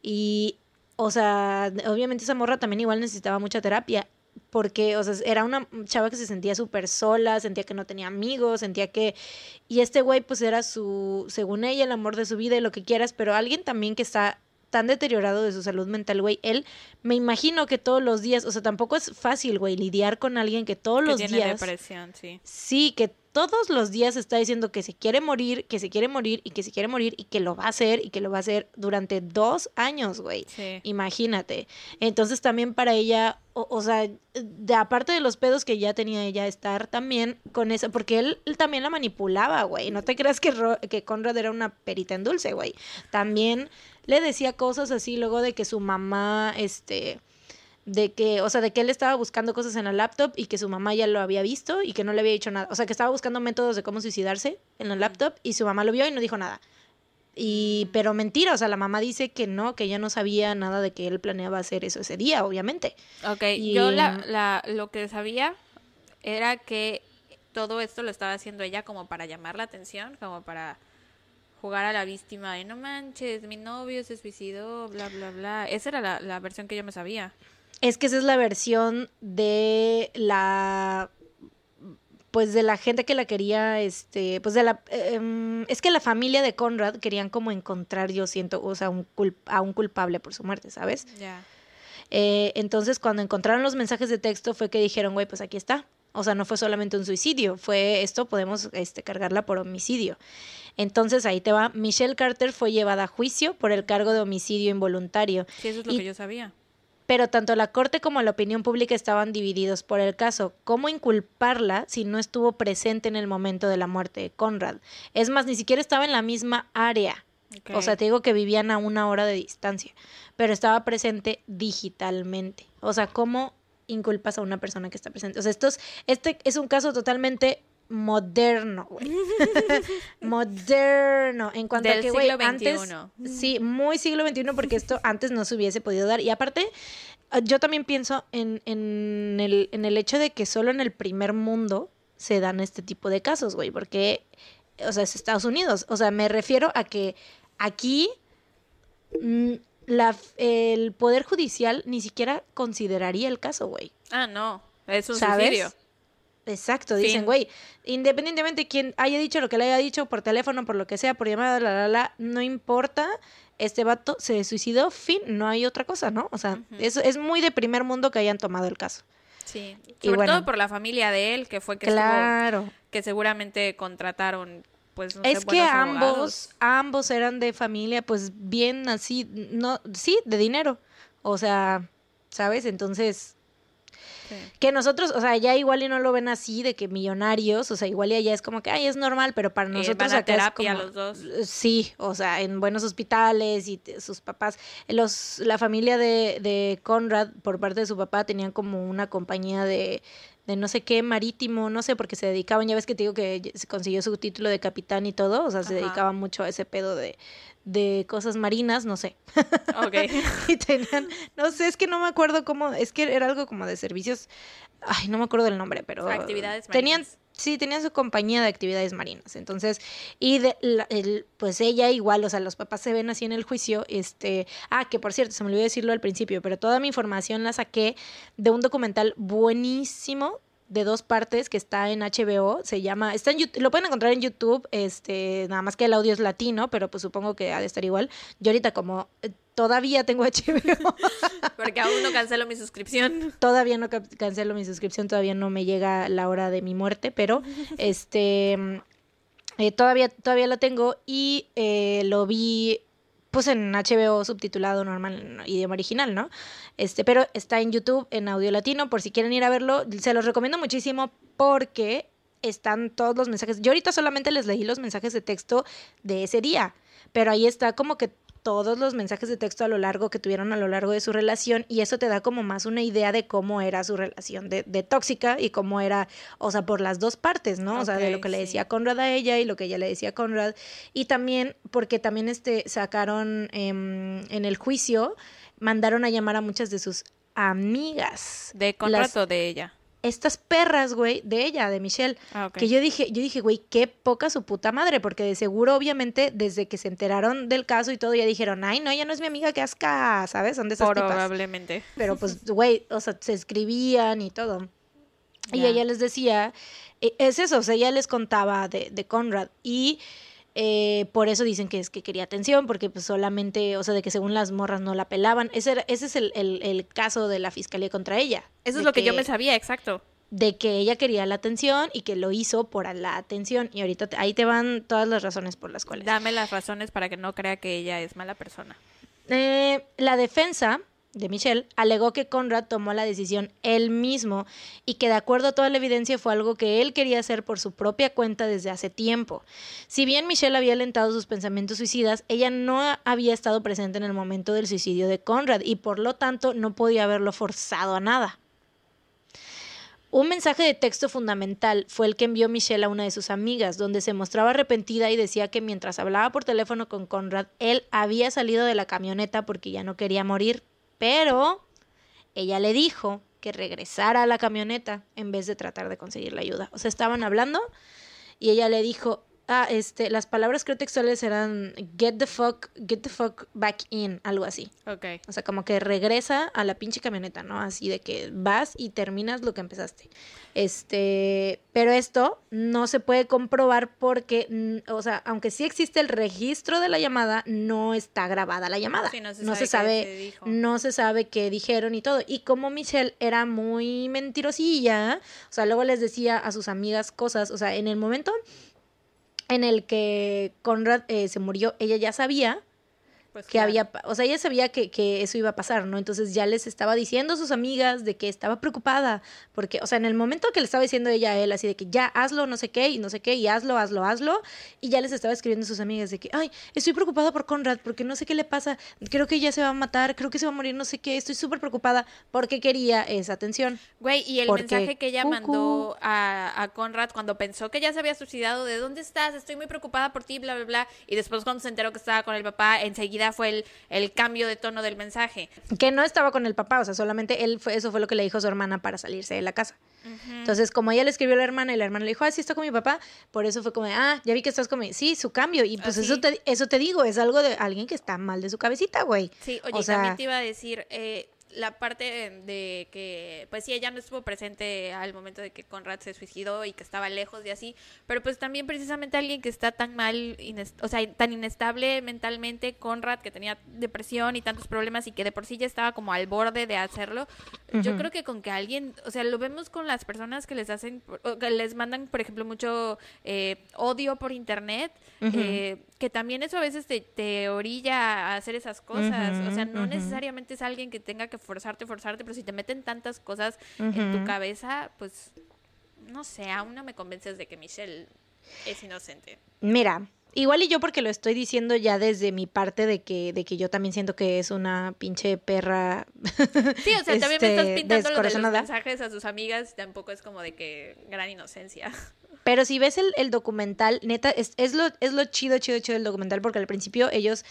Y, o sea, obviamente esa morra también igual necesitaba mucha terapia. Porque, o sea, era una chava que se sentía súper sola, sentía que no tenía amigos, sentía que... Y este güey, pues era su, según ella, el amor de su vida y lo que quieras, pero alguien también que está tan deteriorado de su salud mental, güey, él me imagino que todos los días, o sea, tampoco es fácil, güey, lidiar con alguien que todos Que los tiene días... depresión, sí. Sí, que todos los días está diciendo que se quiere morir, que se quiere morir y que se quiere morir y que lo va a hacer y que lo va a hacer durante dos años, güey. Sí. Imagínate. Entonces también para ella, o, o sea, de aparte de los pedos que ya tenía ella, estar también con esa, porque él, él también la manipulaba, güey. No te creas que, Ro- que Conrad era una perita en dulce, güey. También le decía cosas así luego de que su mamá, este de que, o sea, de que él estaba buscando cosas en la laptop y que su mamá ya lo había visto y que no le había dicho nada. O sea, que estaba buscando métodos de cómo suicidarse en la laptop y su mamá lo vio y no dijo nada. Y, pero mentira, o sea, la mamá dice que no, que ella no sabía nada de que él planeaba hacer eso ese día, obviamente. Ok, Y- yo la, la, lo que sabía era que todo esto lo estaba haciendo ella como para llamar la atención, como para jugar a la víctima de no manches, mi novio se suicidó, bla, bla, bla. Esa era la, la versión que yo me sabía. Es que esa es la versión de la pues de la gente que la quería, este, pues de la, eh, es que la familia de Conrad querían como encontrar, yo siento, o sea, un cul- a un culpable por su muerte, ¿sabes? Ya. Eh, entonces, cuando encontraron los mensajes de texto fue que dijeron, güey, pues aquí está. O sea, no fue solamente un suicidio, fue esto, podemos este, cargarla por homicidio. Entonces, ahí te va. Michelle Carter fue llevada a juicio por el cargo de homicidio involuntario. Sí, eso es lo Y- que yo sabía. Pero tanto la corte como la opinión pública estaban divididos por el caso. ¿Cómo inculparla si no estuvo presente en el momento de la muerte de Conrad? Es más, ni siquiera estaba en la misma área. O sea, te digo que vivían a una hora de distancia, pero estaba presente digitalmente. O sea, ¿cómo inculpas a una persona que está presente? O sea, esto es, este es un caso totalmente moderno, güey. moderno. En cuanto a que, güey, antes... Sí, muy siglo XXI porque esto antes no se hubiese podido dar. Y aparte, yo también pienso en, en, el, en el hecho de que solo en el primer mundo se dan este tipo de casos, güey, porque, o sea, es Estados Unidos. O sea, me refiero a que aquí mm, la, el Poder Judicial ni siquiera consideraría el caso, güey. Ah, no. Es un ¿Sabes? suicidio. Exacto, dicen, güey, independientemente de quién haya dicho lo que le haya dicho por teléfono, por lo que sea, por llamada, la, la, la, no importa, este vato se suicidó, fin, no hay otra cosa, ¿no? O sea, eso es muy de primer mundo que hayan tomado el caso. Sí. Y Sobre bueno. todo por la familia de él, que fue que estuvo- claro. que seguramente contrataron, pues, no sé, Es que buenos ambos, abogados. ambos eran de familia, pues bien así, no, sí, de dinero. O sea, ¿sabes? Entonces, Sí. que nosotros, o sea, ya igual y no lo ven así, de que millonarios, o sea, igual y allá es como que, ay, es normal, pero para Eh, nosotros van a acá es terapia como- los dos. Sí, o sea, en buenos hospitales y sus papás, los, la familia de, de Conrad, por parte de su papá, tenían como una compañía de, de no sé qué, marítimo, no sé, porque se dedicaban, ya ves que te digo que se consiguió su título de capitán y todo, o sea, se dedicaban mucho a ese pedo de, de cosas marinas, no sé. Ok. y tenían, no sé, es que no me acuerdo cómo, es que era algo como de servicios, ay, no me acuerdo del nombre, pero Actividades tenían, marinas. Sí, tenían su compañía de actividades marinas, entonces, y de, la- el- pues ella igual, o sea, los papás se ven así en el juicio, este, ah, que por cierto, se me olvidó decirlo al principio, pero toda mi información la saqué de un documental buenísimo de dos partes que está en HBO, se llama, está en YouTube, lo pueden encontrar en YouTube, este, nada más que el audio es latino, pero pues supongo que ha de estar igual. Yo ahorita como eh, todavía tengo HBO, Porque aún no cancelo mi suscripción. todavía no cancelo mi suscripción, todavía no me llega la hora de mi muerte, pero este eh, todavía, todavía la tengo y eh, lo vi pues en HBO subtitulado normal, idioma original, ¿no? Este, pero está en YouTube en audio latino, por si quieren ir a verlo, se los recomiendo muchísimo porque están todos los mensajes. Yo ahorita solamente les leí los mensajes de texto de ese día, pero ahí está como que todos los mensajes de texto a lo largo que tuvieron a lo largo de su relación y eso te da como más una idea de cómo era su relación de, de tóxica y cómo era, o sea, por las dos partes, ¿no? O sea, de lo que le decía Conrad a ella y lo que ella le decía a Conrad y también porque también este sacaron em, en el juicio mandaron a llamar a muchas de sus amigas De Las- contrato de ella. Estas perras, güey, de ella, de Michelle. Ah. Que yo dije, yo dije, güey, qué poca su puta madre, porque de seguro, obviamente, desde que se enteraron del caso y todo, ya dijeron, ay, no, ella no es mi amiga, qué asca, ¿sabes? Son de esas tipas. Probablemente. Pero pues, güey, o sea, se escribían y todo. Y ella les decía, eh, es eso, o sea, ella les contaba de, de Conrad. Y eh, por eso dicen que es que quería atención, porque pues solamente, o sea, de que según las morras no la pelaban. Ese, era- ese es el, el- el caso de la fiscalía contra ella. Eso es lo que, yo me sabía, exacto. De que ella quería la atención y que lo hizo por la atención. Y ahorita te- ahí te van todas las razones por las cuales. Dame las razones para que no crea que ella es mala persona. Eh, la defensa de Michelle alegó que Conrad tomó la decisión él mismo y que de acuerdo a toda la evidencia fue algo que él quería hacer por su propia cuenta desde hace tiempo. Si bien Michelle había alentado sus pensamientos suicidas, ella no había estado presente en el momento del suicidio de Conrad y por lo tanto no podía haberlo forzado a nada. Un mensaje de texto fundamental fue el que envió Michelle a una de sus amigas, donde se mostraba arrepentida y decía que mientras hablaba por teléfono con Conrad, él había salido de la camioneta porque ya no quería morir, pero ella le dijo que regresara a la camioneta en vez de tratar de conseguir la ayuda. O sea, estaban hablando y ella le dijo, ah, este, las palabras creo textuales eran get the fuck, get the fuck back in, algo así. Ok. O sea, como que regresa a la pinche camioneta, ¿no? Así de que vas y terminas lo que empezaste. Este, pero esto no se puede comprobar porque, o sea, aunque sí existe el registro de la llamada, no está grabada la llamada. Sí, no se no sabe se sabe, qué se dijo. no se sabe qué dijeron y todo. Y como Michelle era muy mentirosilla, o sea, luego les decía a sus amigas cosas, o sea, en el momento en el que Conrad eh, se murió, ella ya sabía Pues que claro. había, o sea, ella sabía que, que eso iba a pasar, ¿no? Entonces ya les estaba diciendo a sus amigas de que estaba preocupada, porque, o sea, en el momento que le estaba diciendo ella a él, así de que ya hazlo, no sé qué, y no sé qué, y hazlo, hazlo, hazlo, y ya les estaba escribiendo a sus amigas de que, ay, estoy preocupada por Conrad, porque no sé qué le pasa, creo que ya se va a matar, creo que se va a morir, no sé qué, estoy súper preocupada, porque quería esa atención. Güey, y el Porque mensaje que ella cucú. mandó a, a Conrad cuando pensó que ya se había suicidado, ¿de dónde estás? Estoy muy preocupada por ti, bla, bla, bla. Y después cuando se enteró que estaba con el papá, enseguida fue el, el cambio de tono del mensaje. Que no estaba con el papá, o sea, solamente él fue, eso fue lo que le dijo su hermana para salirse de la casa. Entonces, como ella le escribió a la hermana y la hermana le dijo, ah, sí, está con mi papá, por eso fue como, de, ah, ya vi que estás con mi... Sí, su cambio. Y pues Así. eso, te, eso te digo, es algo de alguien que está mal de su cabecita, güey. Sí, oye, O sea- también te iba a decir, eh, la parte de que, pues sí, ella no estuvo presente al momento de que Conrad se suicidó y que estaba lejos y así, pero pues también precisamente alguien que está tan mal, o sea, tan inestable mentalmente, Conrad, que tenía depresión y tantos problemas y que de por sí ya estaba como al borde de hacerlo, yo creo que con que alguien, o sea, lo vemos con las personas que les hacen, o que les mandan, por ejemplo, mucho eh, odio por internet, eh, que también eso a veces te, te orilla a hacer esas cosas, o sea, no necesariamente es alguien que tenga que forzarte, forzarte, pero si te meten tantas cosas en tu cabeza, pues, no sé, aún no me convences de que Michelle es inocente. Mira, igual y yo porque lo estoy diciendo ya desde mi parte de que, de que yo también siento que es una pinche perra. Sí, o sea, también me estás Este, pintando lo de los mensajes a sus amigas tampoco es como de que gran inocencia. Pero si ves el, el documental, neta, es, es, lo, es lo chido, chido, chido del documental, porque al principio ellos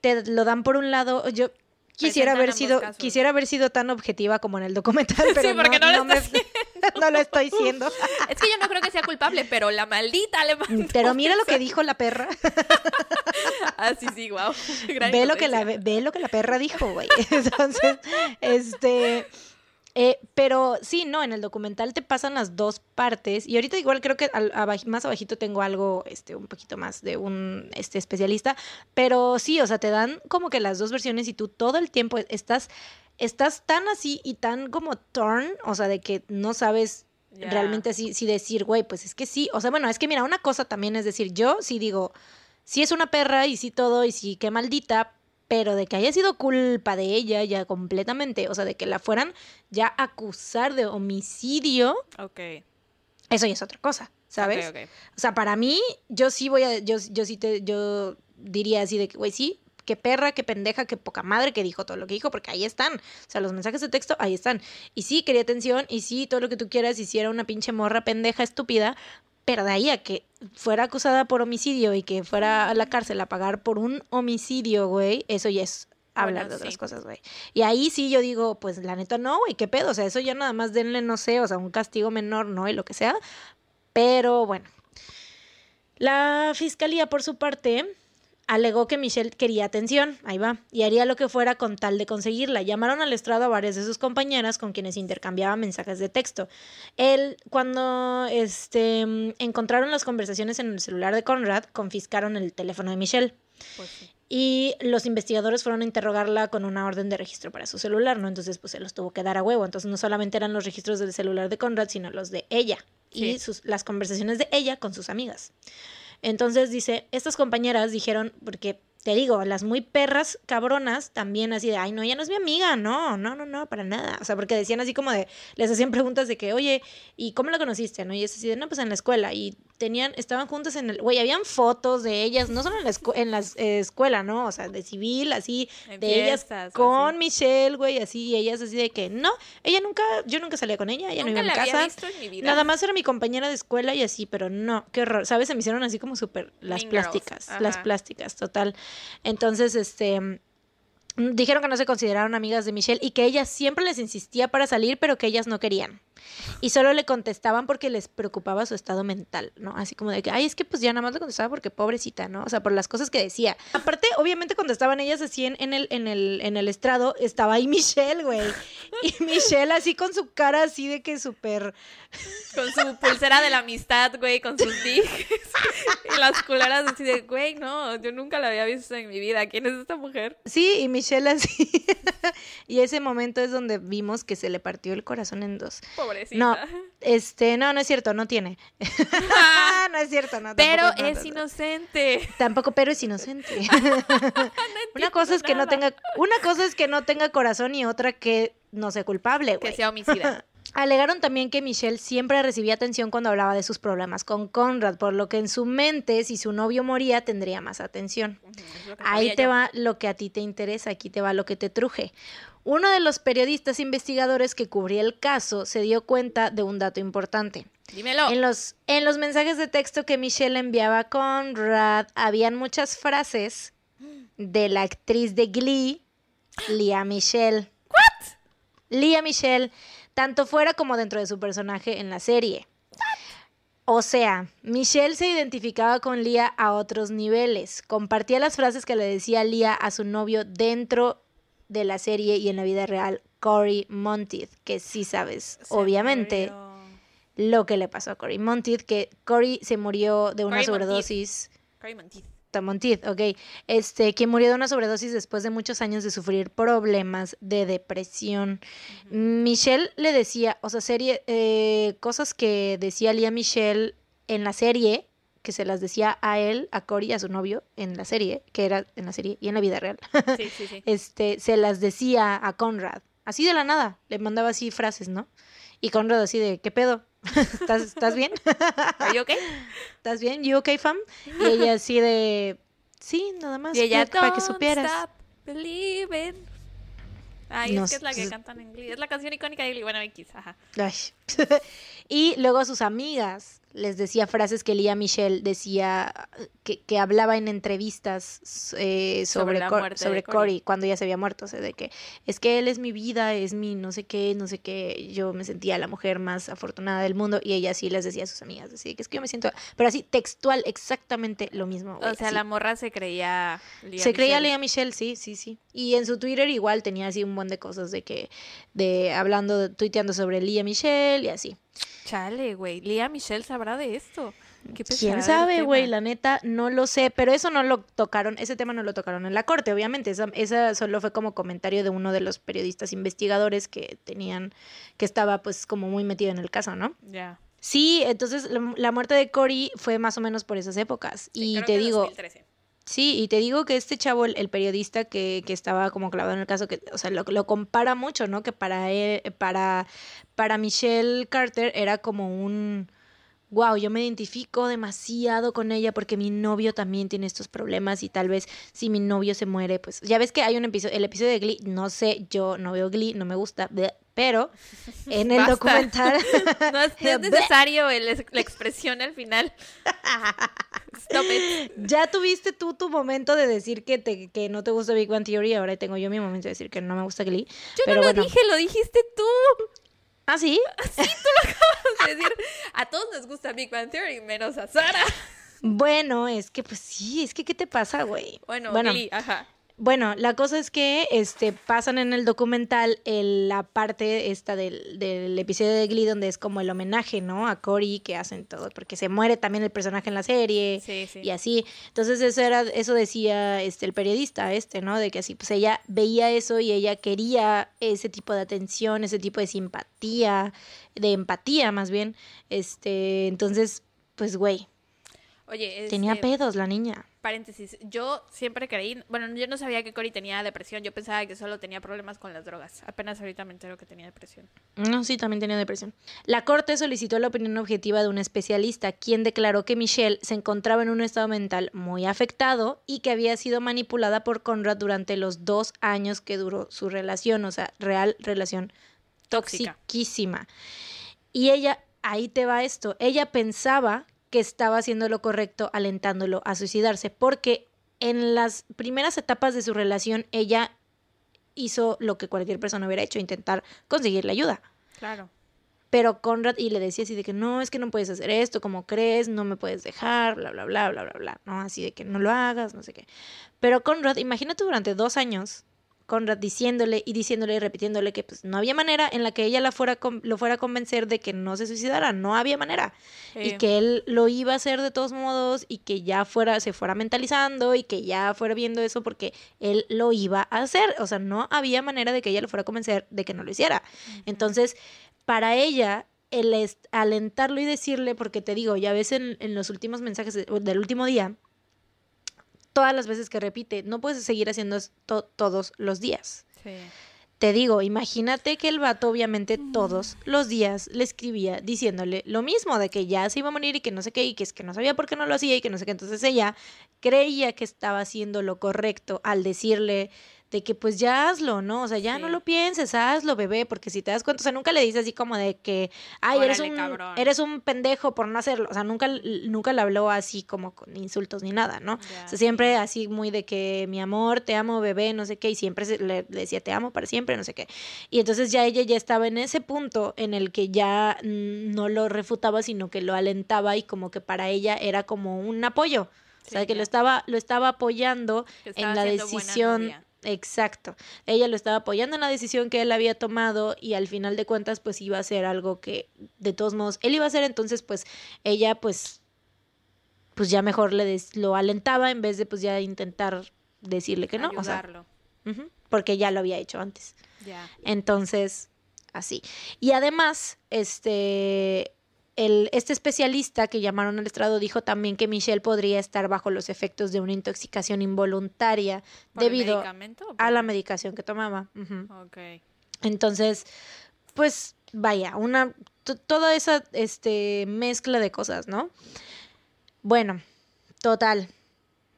te lo dan por un lado. Yo quisiera haber sido, casos. quisiera haber sido tan objetiva como en el documental, pero Sí, porque no lo me- no lo estoy siendo. es que yo no creo que sea culpable, pero la maldita le mandó Pero mira lo que dijo la perra. Ah, sí, sí, wow. ve lo que la ve lo que la perra dijo, güey. Entonces, este eh, pero sí, no, en el documental te pasan las dos partes y ahorita igual creo que al- abaj- más abajito tengo algo, este, un poquito más de un, este, especialista, pero sí, o sea, te dan como que las dos versiones y tú todo el tiempo estás, estás tan así y tan como torn, o sea, de que no sabes realmente si, si decir, güey, pues es que sí, o sea, bueno, es que mira, una cosa también es decir, yo sí digo, sí es una perra y sí todo y sí qué maldita, pero de que haya sido culpa de ella ya completamente, o sea, de que la fueran ya a acusar de homicidio, Ok. eso ya es otra cosa, ¿sabes? Ok, ok. O sea, para mí, yo sí voy a, yo, yo sí te, yo diría así de que, güey, sí, qué perra, qué pendeja, qué poca madre que dijo todo lo que dijo, porque ahí están. O sea, los mensajes de texto, ahí están. Y sí, quería atención, y sí, todo lo que tú quieras, y si era una pinche morra pendeja, estúpida, pero de ahí a que fuera acusada por homicidio y que fuera a la cárcel a pagar por un homicidio, güey, eso ya es hablar Bueno, de otras sí. cosas, güey. Y ahí sí yo digo, pues la neta no, güey, qué pedo. O sea, eso ya nada más denle, no sé, o sea, un castigo menor, ¿no? Y lo que sea. Pero bueno. La fiscalía, por su parte, alegó que Michelle quería atención, ahí va, y haría lo que fuera con tal de conseguirla. Llamaron al estrado a varias de sus compañeras con quienes intercambiaba mensajes de texto. Él, cuando este, encontraron las conversaciones en el celular de Conrad, confiscaron el teléfono de Michelle. Pues sí. Y los investigadores fueron a interrogarla con una orden de registro para su celular, ¿no? Entonces, pues se los tuvo que dar a huevo. Entonces, no solamente eran los registros del celular de Conrad, sino los de ella y sus, las conversaciones de ella con sus amigas. Entonces, dice, estas compañeras dijeron, porque te digo, las muy perras cabronas también así de, ay, no, ella no es mi amiga, no, no, no, no, para nada. O sea, porque decían así como de, les hacían preguntas de que, oye, ¿y cómo la conociste? ¿No? Y es así de, no, pues en la escuela. Y tenían, estaban juntas en el, güey, habían fotos de ellas, no solo en la, escu- en la eh, escuela, ¿no? O sea, de civil, así, En de ellas con así. Michelle, güey, así, y ellas así de que, no, ella nunca, yo nunca salía con ella, ella Nunca no iba la a mi casa. visto en mi vida. Nada más era mi compañera de escuela y así, pero no, qué horror. ¿Sabes? Se me hicieron así como súper las Mean plásticas, las plásticas, total. Entonces, este, dijeron que no se consideraron amigas de Michelle y que ella siempre les insistía para salir, pero que ellas no querían. Y solo le contestaban porque les preocupaba su estado mental, ¿no? Así como de que, ay, es que pues ya nada más le contestaba porque pobrecita, ¿no? O sea, por las cosas que decía. Aparte, obviamente contestaban ellas así en, en el, en, el, en el estrado, estaba ahí Michelle, güey. Y Michelle así con su cara así de que súper... Con su pulsera de la amistad, güey, con sus dijes. y las culeras así de, güey, no, yo nunca la había visto en mi vida. ¿Quién es esta mujer? Sí, y Michelle así. y ese momento es donde vimos que se le partió el corazón en dos. Pobrecita. No, este, no, no es cierto, no tiene. no es cierto, no. Pero no, es no, no. inocente. Tampoco, pero es inocente. una cosa es que no tenga, una cosa es que no tenga corazón y otra que no sea culpable, Que sea homicida. Alegaron también que Michelle siempre recibía atención cuando hablaba de sus problemas con Conrad, por lo que en su mente, si su novio moría, tendría más atención. Ahí te yo. va lo que a ti te interesa, aquí te va lo que te truje. Uno de los periodistas investigadores que cubría el caso se dio cuenta de un dato importante. Dímelo. En los, en los mensajes de texto que Michelle enviaba a Conrad, habían muchas frases de la actriz de Glee, Lia Michelle. ¿What? Lia Michelle, tanto fuera como dentro de su personaje en la serie. O sea, Michelle se identificaba con Lia a otros niveles. Compartía las frases que le decía Lia a su novio dentro de la serie y en la vida real, Cory Monteith, que sí sabes, Se obviamente, murió. lo que le pasó a Cory Monteith, que Cory se murió de una Monteith. sobredosis. Cory Monteith. Monteith, ok. Este, que murió de una sobredosis después de muchos años de sufrir problemas de depresión. Michelle le decía, o sea, serie, eh, cosas que decía Lía Michelle en la serie, que se las decía a él, a Cory, a su novio, en la serie, que era en la serie y en la vida real. Sí, sí, sí. este, se las decía a Conrad. Así de la nada, le mandaba así frases, ¿no? Y Conrad así de, ¿qué pedo? ¿Estás, ¿estás bien? ¿Are you okay? ¿Estás bien? ¿You okay, fam? Y ella así de, sí, nada más, Y ella, para que "Don't supieras. stop believing". Ay, No es que es la que cantan en Glee. Es la canción icónica de Glee. Bueno, X, ajá. Ay. y luego sus amigas les decía frases que Lía Michelle decía que, que hablaba en entrevistas eh, Sobre sobre, la Cor- de cuando ya se había muerto. O sea, de que es que él es mi vida, es mi no sé qué, no sé qué. Yo me sentía la mujer más afortunada del mundo y ella sí les decía a sus amigas. Así que es que yo me siento. Pero así, textual, exactamente lo mismo. güey, O sea, así. la morra se creía. Se creía Michele. Lea Michelle, sí, sí, sí. Y en su Twitter igual tenía así un buen de cosas de que, de hablando, tuiteando sobre Lea Michelle y así. Chale, güey. Lía Michelle sabrá de esto. ¿Qué ¿Quién sabe, güey? La neta, no lo sé, pero eso no lo tocaron, ese tema no lo tocaron en la corte, obviamente. Esa, esa solo fue como comentario de uno de los periodistas investigadores que tenían, que estaba pues como muy metido en el caso, ¿no? Ya. Sí, entonces la, la muerte de Cory fue más o menos por esas épocas. Sí, y creo te que digo, 2013. Sí, y te digo que este chavo, el, el periodista que, que estaba como clavado en el caso, que, o sea, lo, lo compara mucho, ¿no? Que para él, para, para Michelle Carter era como un wow, yo me identifico demasiado con ella porque mi novio también tiene estos problemas y tal vez si mi novio se muere, pues ya ves que hay un episodio, el episodio de Glee, no sé, yo no veo Glee, no me gusta, pero en el Basta. documental... No es, no es necesario el- la expresión al final. Stop it. Ya tuviste tú tu momento de decir que, te, que no te gusta Big Bang Theory, ahora tengo yo mi momento de decir que no me gusta Glee. Yo pero no lo bueno. dije, lo dijiste tú. ¿Ah, sí? Es decir, a todos nos gusta Big Bang Theory, menos a Sara. Bueno, es que pues sí, es que ¿qué te pasa, güey? Bueno, bueno, Glee, ajá. Bueno, la cosa es que este pasan en el documental el- la parte esta del, del episodio de Glee donde es como el homenaje, ¿no? A Cory que hacen todo, porque se muere también el personaje en la serie Sí, sí. y así. Entonces eso era, eso decía este el periodista este, ¿no? De que así, pues ella veía eso y ella quería ese tipo de atención, ese tipo de simpatía, de empatía más bien. Este, entonces, pues güey, Oye, tenía este, pedos la niña. Paréntesis. Yo siempre creí, bueno, yo no sabía que Cory tenía depresión. Yo pensaba que solo tenía problemas con las drogas. Apenas ahorita me entero que tenía depresión. No, sí, también tenía depresión. La corte solicitó la opinión objetiva de un especialista, quien declaró que Michelle se encontraba en un estado mental muy afectado y que había sido manipulada por Conrad durante los dos años que duró su relación, o sea, real relación Tóxica. toxiquísima. Y ella, ahí te va esto, ella pensaba que estaba haciendo lo correcto alentándolo a suicidarse, porque en las primeras etapas de su relación ella hizo lo que cualquier persona hubiera hecho, intentar conseguirle ayuda. Claro. Pero Conrad y le decía así de que no, es que no puedes hacer esto, como crees, no me puedes dejar, bla, bla, bla, bla, bla, bla, ¿no? Así de que no lo hagas, no sé qué. Pero Conrad, imagínate durante dos años, Conrad diciéndole y diciéndole y repitiéndole que pues no había manera en la que ella la fuera con- lo fuera a convencer de que no se suicidara, no había manera. Y que él lo iba a hacer de todos modos y que ya fuera, se fuera mentalizando y que ya fuera viendo eso porque él lo iba a hacer. O sea, no había manera de que ella lo fuera a convencer de que no lo hiciera. Entonces, para ella, el alentarlo y decirle, porque te digo, ya ves en, en los últimos mensajes de- del último día, todas las veces que repite, no puedes seguir haciendo esto todos los días. Sí. Te digo, imagínate que el vato obviamente todos los días le escribía diciéndole lo mismo, de que ya se iba a morir y que no sé qué, y que es que no sabía por qué no lo hacía y que no sé qué. Entonces ella creía que estaba haciendo lo correcto al decirle de que pues ya hazlo, ¿no? O sea, ya no lo pienses, hazlo, bebé, porque si te das cuenta, o sea, nunca le dices así como de que, ay, eres un, cabrón. eres un pendejo por no hacerlo. O sea, nunca, nunca le habló así como con insultos ni nada, ¿no? O sea, siempre así muy de que mi amor, te amo, bebé, no sé qué, y siempre se- le, le decía te amo para siempre, no sé qué. Y entonces ya ella ya estaba en ese punto en el que ya no lo refutaba, sino que lo alentaba y como que para ella era como un apoyo. O sea, que lo estaba, lo estaba apoyando estaba en la decisión. Exacto. Ella lo estaba apoyando en la decisión que él había tomado y al final de cuentas pues iba a ser algo que de todos modos él iba a hacer, entonces pues ella pues pues ya mejor le des- lo alentaba en vez de pues ya intentar decirle que no, o sea, porque ya lo había hecho antes. Ya. Entonces, así. Y además, este, el, este especialista que llamaron al estrado dijo también que Michelle podría estar bajo los efectos de una intoxicación involuntaria ¿Por el debido a la medicación que tomaba. Ok. Entonces, pues vaya, una to- toda esa este mezcla de cosas, ¿no? Bueno, total.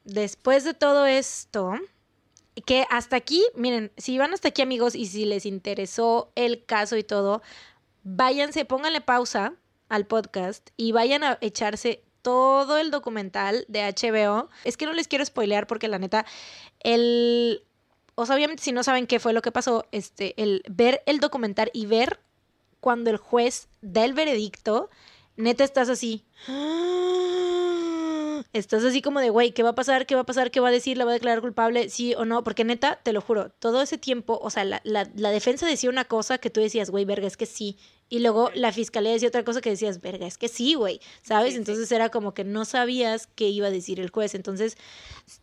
Después de todo esto, que hasta aquí, miren, si van hasta aquí amigos y si les interesó el caso y todo, váyanse, pónganle pausa al podcast y vayan a echarse todo el documental de HBO. Es que no les quiero spoilear porque la neta, el... O sea, obviamente si no saben qué fue lo que pasó, este, el ver el documental y ver cuando el juez da el veredicto, neta estás así. Estás así como de, güey, ¿qué va a pasar? ¿Qué va a pasar? ¿Qué va a decir? ¿La va a declarar culpable? ¿Sí o no? Porque neta, te lo juro, todo ese tiempo, o sea, la, la, la defensa decía una cosa que tú decías, güey, verga, es que sí. Y luego la fiscalía decía otra cosa que decías, verga, es que sí, güey, ¿sabes? Sí, sí. Entonces era como que no sabías qué iba a decir el juez. Entonces,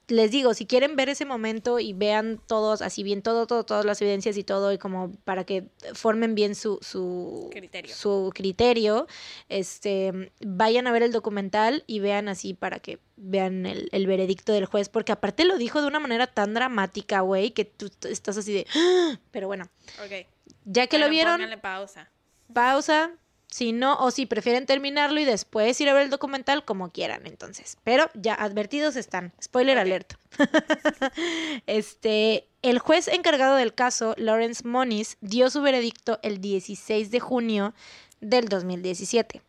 les digo, si quieren ver ese momento y vean todos, así bien, todo, todo, todas las evidencias y todo, y como para que formen bien su, su Criterio. su criterio, este, vayan a ver el documental y vean así para que vean el, el veredicto del juez, porque aparte lo dijo de una manera tan dramática, güey, que tú estás así de, "Ah", pero bueno, Ok. ya que lo vieron, Pónganle pausa. Pausa, Si no, o si prefieren terminarlo y después ir a ver el documental, como quieran, entonces. Pero ya advertidos están. Spoiler alert. este, el juez encargado del caso, Lawrence Moniz, dio su veredicto el 16 de junio del 2017.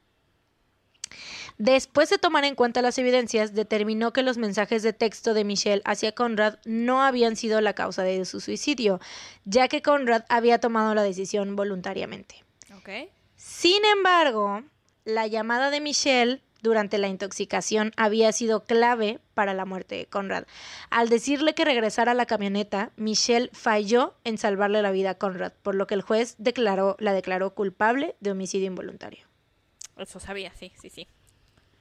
Después de tomar en cuenta las evidencias, determinó que los mensajes de texto de Michelle hacia Conrad no habían sido la causa de su suicidio, ya que Conrad había tomado la decisión voluntariamente. Sin embargo, la llamada de Michelle durante la intoxicación había sido clave para la muerte de Conrad. Al decirle que regresara a la camioneta, Michelle falló en salvarle la vida a Conrad, por lo que el juez declaró, la declaró culpable de homicidio involuntario. Eso sabía, sí, sí, sí.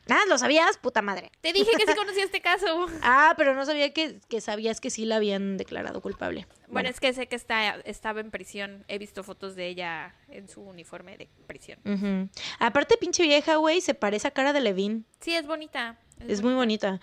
Ah, ¿lo sabías? Puta madre. Te dije que sí conocía este caso. ah, pero no sabía que, sabías que sí la habían declarado culpable. Bueno, es que sé que está, estaba en prisión. He visto fotos de ella en su uniforme de prisión. Aparte, pinche vieja, güey, se parece a cara de Levin. Sí, es bonita. Es, muy bonita.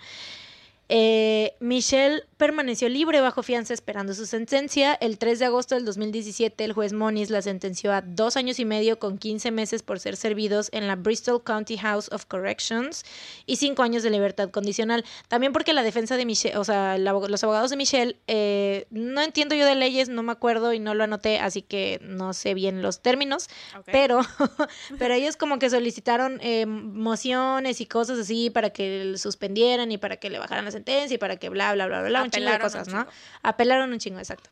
Eh, Michelle permaneció libre bajo fianza esperando su sentencia. El 3 de agosto del 2017, el juez Moniz la sentenció a dos años y medio con 15 meses por ser servidos en la Bristol County House of Corrections y cinco años de libertad condicional. También porque la defensa de Michelle, o sea, los abogados de Michelle, eh, no entiendo yo de leyes, no me acuerdo y no lo anoté, así que no sé bien los términos, pero, pero ellos como que solicitaron eh, mociones y cosas así para que suspendieran y para que le bajaran la sentencia y para que bla, bla, bla, bla, un chingo de cosas, ¿no? Apelaron un chingo, exacto.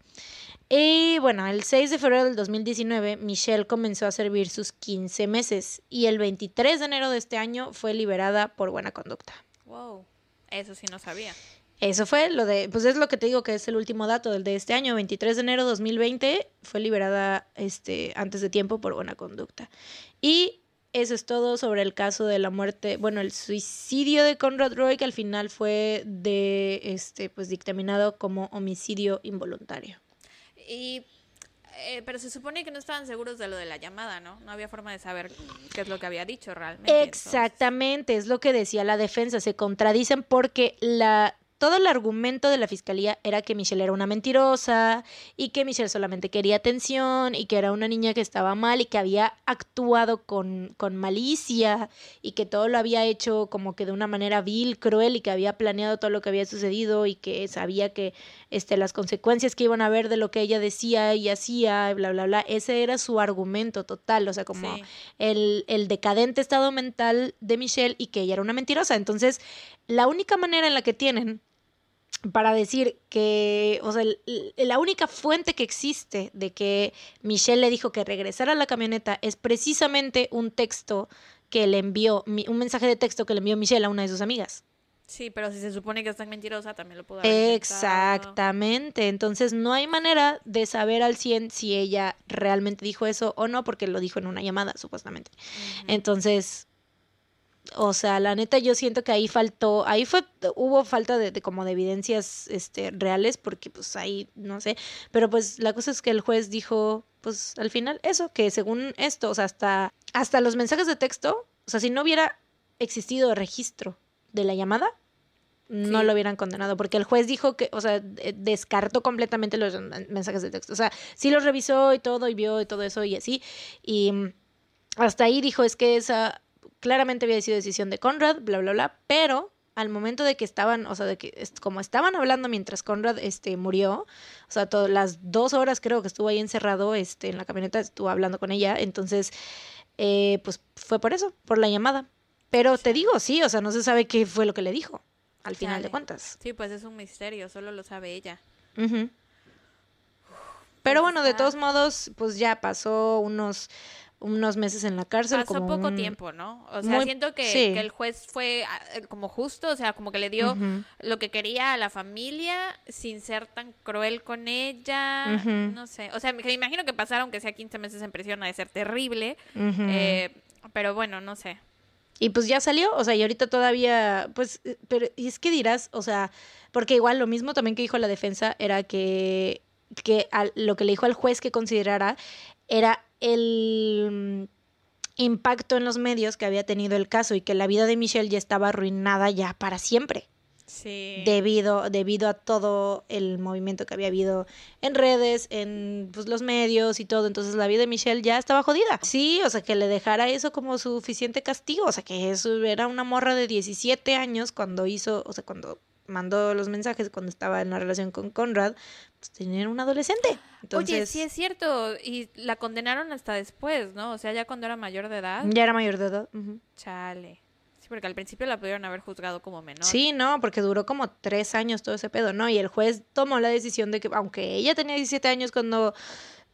Y bueno, el 6 de febrero del 2019, Michelle comenzó a servir sus 15 meses y el 23 de enero de este año fue liberada por buena conducta. Wow, eso sí no sabía. Eso fue lo de, pues es lo que te digo que es el último dato del de este año, 23 de enero de 2020, fue liberada este, antes de tiempo por buena conducta. Y eso es todo sobre el caso de la muerte, bueno, el suicidio de Conrad Roy, que al final fue de este, pues dictaminado como homicidio involuntario. Y eh, pero se supone que no estaban seguros de lo de la llamada, ¿no? No había forma de saber qué es lo que había dicho realmente. Exactamente, es lo que decía la defensa. Se contradicen porque la todo el argumento de la fiscalía era que Michelle era una mentirosa y que Michelle solamente quería atención y que era una niña que estaba mal y que había actuado con, con malicia y que todo lo había hecho como que de una manera vil, cruel y que había planeado todo lo que había sucedido y que sabía que este, las consecuencias que iban a haber de lo que ella decía y hacía, bla, bla, bla. Ese era su argumento total, o sea, como el, el decadente estado mental de Michelle y que ella era una mentirosa. Entonces, la única manera en la que tienen para decir que, o sea, la única fuente que existe de que Michelle le dijo que regresara a la camioneta es precisamente un texto que le envió, un mensaje de texto que le envió Michelle a una de sus amigas. Sí, pero si se supone que es tan mentirosa, también lo pudo haber Exactamente. Entonces, no hay manera de saber al 100 si ella realmente dijo eso o no, porque lo dijo en una llamada, supuestamente. Entonces, o sea, la neta yo siento que ahí faltó, ahí fue, hubo falta de, como de evidencias este, reales, porque pues ahí, no sé, pero pues la cosa es que el juez dijo, pues al final eso, que según esto, o sea, hasta, hasta los mensajes de texto, o sea, si no hubiera existido registro de la llamada, no lo hubieran condenado, porque el juez dijo que, o sea, descartó completamente los mensajes de texto, o sea, sí los revisó y todo, y vio y todo eso y así, y hasta ahí dijo, es que esa claramente había sido decisión de Conrad, bla, bla, bla, pero al momento de que estaban, o sea, de que como estaban hablando mientras Conrad este, murió, o sea, todas las dos horas creo que estuvo ahí encerrado este, en la camioneta, estuvo hablando con ella, entonces, eh, pues fue por eso, por la llamada. Pero te digo, sí, o sea, no se sabe qué fue lo que le dijo, al final de cuentas. Sí, pues es un misterio, solo lo sabe ella. Pero pues bueno, de todos modos, pues ya pasó unos unos meses en la cárcel. Pasó poco tiempo, ¿no? O sea, siento que, el juez fue ah, eh, como justo, o sea, como que le dio lo que quería a la familia sin ser tan cruel con ella. No sé, o sea, me, imagino que pasaron que sea 15 meses en prisión, ha de ser terrible. Eh, pero bueno, no sé. Y pues ya salió, o sea, y ahorita todavía, pues, eh, pero y es que dirás, o sea, porque igual lo mismo también que dijo la defensa era que, que lo que le dijo al juez que considerara era el mm, impacto en los medios que había tenido el caso y que la vida de Michelle ya estaba arruinada ya para siempre. Sí. debido, debido a todo el movimiento que había habido en redes, en pues, los medios y todo. Entonces la vida de Michelle ya estaba jodida. Sí, o sea, que le dejara eso como suficiente castigo. O sea, que eso era una morra de 17 años cuando hizo, o sea, cuando mandó los mensajes, cuando estaba en la relación con Conrad, pues tenían un adolescente. Entonces, Oye, sí es cierto. Y la condenaron hasta después, ¿no? O sea, ya cuando era mayor de edad. ya era mayor de edad. Chale. Sí, porque al principio la pudieron haber juzgado como menor. Sí, no, porque duró como tres años todo ese pedo, ¿no? Y el juez tomó la decisión de que, aunque ella tenía 17 años cuando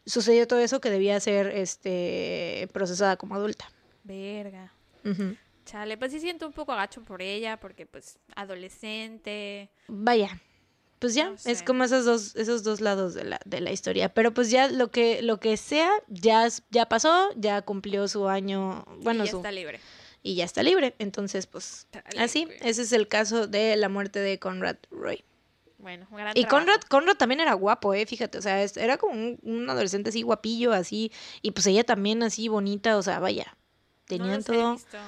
sucedió todo eso, que debía ser este procesada como adulta. Verga. Ujú. Chale, pues sí siento un poco agacho por ella, porque pues adolescente. Vaya. Pues ya, No es como esos dos, esos dos lados de la, de la historia. Pero pues ya lo que, lo que sea, ya, ya pasó, ya cumplió su año, bueno, y ya su, está libre. y ya está libre. Entonces, pues, así, güey. ese es el caso de la muerte de Conrad Roy. Bueno, un gran Y trabajo. Conrad, Conrad también era guapo, eh, fíjate, o sea, era como un, un adolescente así guapillo, así, y pues ella también así bonita, o sea, vaya, No tenían los he todo, visto.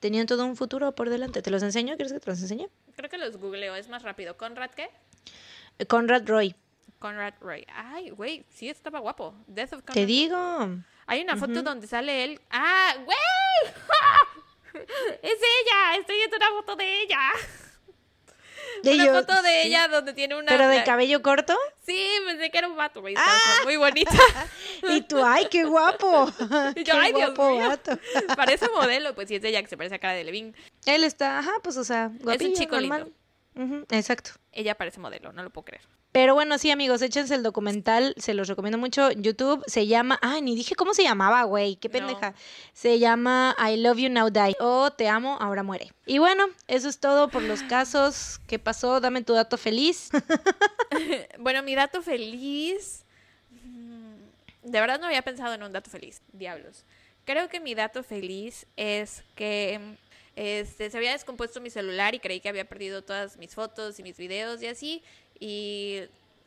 Tenían todo un futuro por delante. ¿Te los enseño? ¿Quieres que te los enseñe? Creo que los googleo, es más rápido. ¿Conrad qué? Conrad Roy, Conrad Roy. Ay, güey, sí estaba guapo. Death of Conrad te digo. Hay una foto donde sale él. ¡Ah, güey! ¡Es ella! Estoy viendo una foto de ella. De una yo- foto de sí. ella donde tiene una. Pero de cabello corto. Sí, pensé que era un vato, güey. Estaba muy bonita. Y tú, ay, qué guapo. Qué yo, Dios guapo mío. vato. Parece modelo, pues sí es de ella que se parece a cara de Levin. Él está, ajá, pues, o sea, guapillo, chico normal. Ujú, exacto. Ella parece modelo, no lo puedo creer. Pero bueno, sí, amigos, échense el documental, se los recomiendo mucho. YouTube se llama, ay, ni dije cómo se llamaba, güey, qué No. pendeja. Se llama I Love You Now Die o Te amo, ahora muere. Y bueno, eso es todo por los casos. ¿Qué pasó? Dame tu dato feliz. Bueno, mi dato feliz. mm, De verdad no había pensado en un dato feliz. Diablos. Creo que mi dato feliz es que este, se había descompuesto mi celular y creí que había perdido todas mis fotos y mis videos y así. Y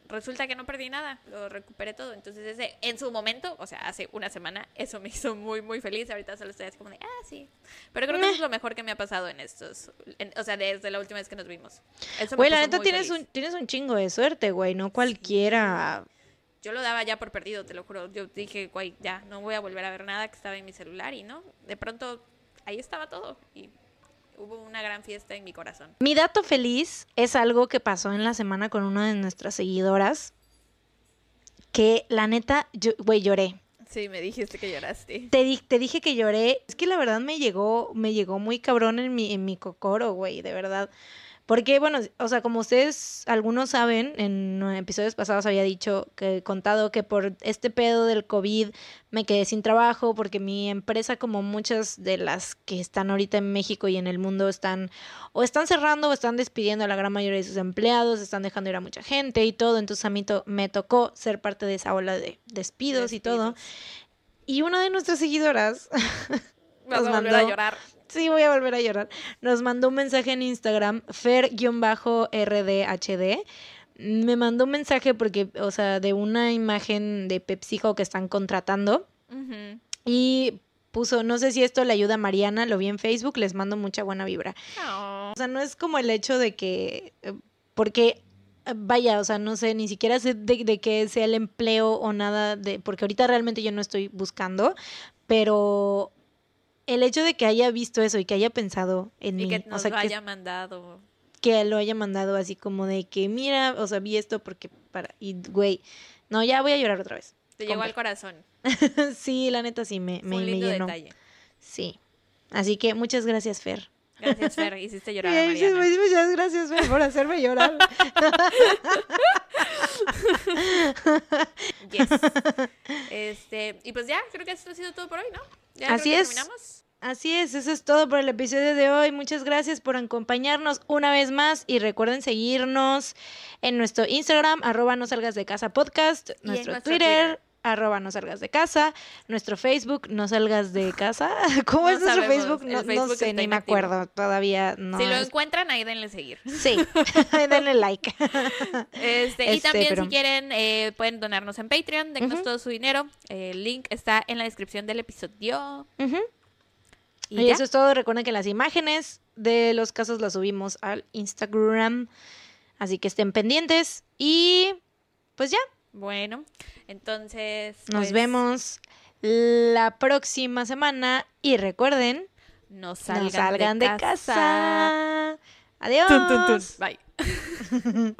resulta que no perdí nada. Lo recuperé todo. Entonces, ese, en su momento, o sea, hace una semana, eso me hizo muy, muy feliz. Ahorita solo estoy así como de, ah, sí. Pero creo que eso es lo mejor que me ha pasado en estos. en- o sea, desde la última vez que nos vimos. Eso Güey, la neta tienes feliz. un, tienes un chingo de suerte, güey, no cualquiera. Yo lo daba ya por perdido, te lo juro. Yo dije, güey, ya, no voy a volver a ver nada que estaba en mi celular y no. De pronto, ahí estaba todo y hubo una gran fiesta en mi corazón. Mi dato feliz es algo que pasó en la semana con una de nuestras seguidoras. Que la neta, yo, güey, lloré. Sí, me dijiste que lloraste. Te, di- te dije que lloré. Es que la verdad me llegó, me llegó muy cabrón en mi, en mi cocoro, güey, de verdad. Porque, bueno, o sea, como ustedes, algunos saben, en episodios pasados había dicho, que contado que por este pedo del COVID me quedé sin trabajo porque mi empresa, como muchas de las que están ahorita en México y en el mundo, están o están cerrando o están despidiendo a la gran mayoría de sus empleados, están dejando ir a mucha gente y todo. Entonces a mí to- me tocó ser parte de esa ola de despidos, y todo. Despidos. Y una de nuestras seguidoras Nos volver a mandó- llorar. Sí, voy a volver a llorar. Nos mandó un mensaje en Instagram, fer-rdhd. Me mandó un mensaje porque, o sea, de una imagen de PepsiCo que están contratando. Y puso, no sé si esto le ayuda a Mariana, lo vi en Facebook, les mando mucha buena vibra. No. O sea, no es como el hecho de que, eh, porque, eh, vaya, o sea, no sé, ni siquiera sé de, de que sea el empleo o nada, de, porque ahorita realmente yo no estoy buscando, pero el hecho de que haya visto eso y que haya pensado en Y mí, que o nos sea, lo que, haya mandado. que lo haya mandado así como de que, mira, o sea, vi esto porque para, y güey, no, ya voy a llorar otra vez. Te llegó al corazón. sí, la neta sí, me, me, un me llenó. detalle. Sí. Así que muchas gracias, Fer. Gracias, Fer. Hiciste llorar a. Muchas gracias Fer, por hacerme llorar. Yes. Este, y pues ya, creo que esto ha sido todo por hoy, ¿no? Ya Así es. terminamos. Así es, eso es todo por el episodio de hoy. Muchas gracias por acompañarnos una vez más y recuerden seguirnos en nuestro Instagram, arroba no salgas de casa podcast, nuestro, nuestro Twitter, Twitter. Arroba no salgas de casa, nuestro Facebook, no salgas de casa. ¿Cómo No es nuestro sabemos, Facebook? No, no sé, ni me acuerdo, todavía no. si lo encuentran, ahí denle seguir. Sí, denle like. Este, y Este, también pero- si quieren, eh, pueden donarnos en Patreon, dennos Ujú. todo su dinero. El link está en la descripción del episodio. Y Y eso es todo. Recuerden que las imágenes de los casos la subimos al Instagram. Así que estén pendientes y pues ya, Bueno, entonces. nos pues, vemos la próxima semana y recuerden, No salgan, no salgan de, casa. Adiós. Tun, tun, tun. Bye.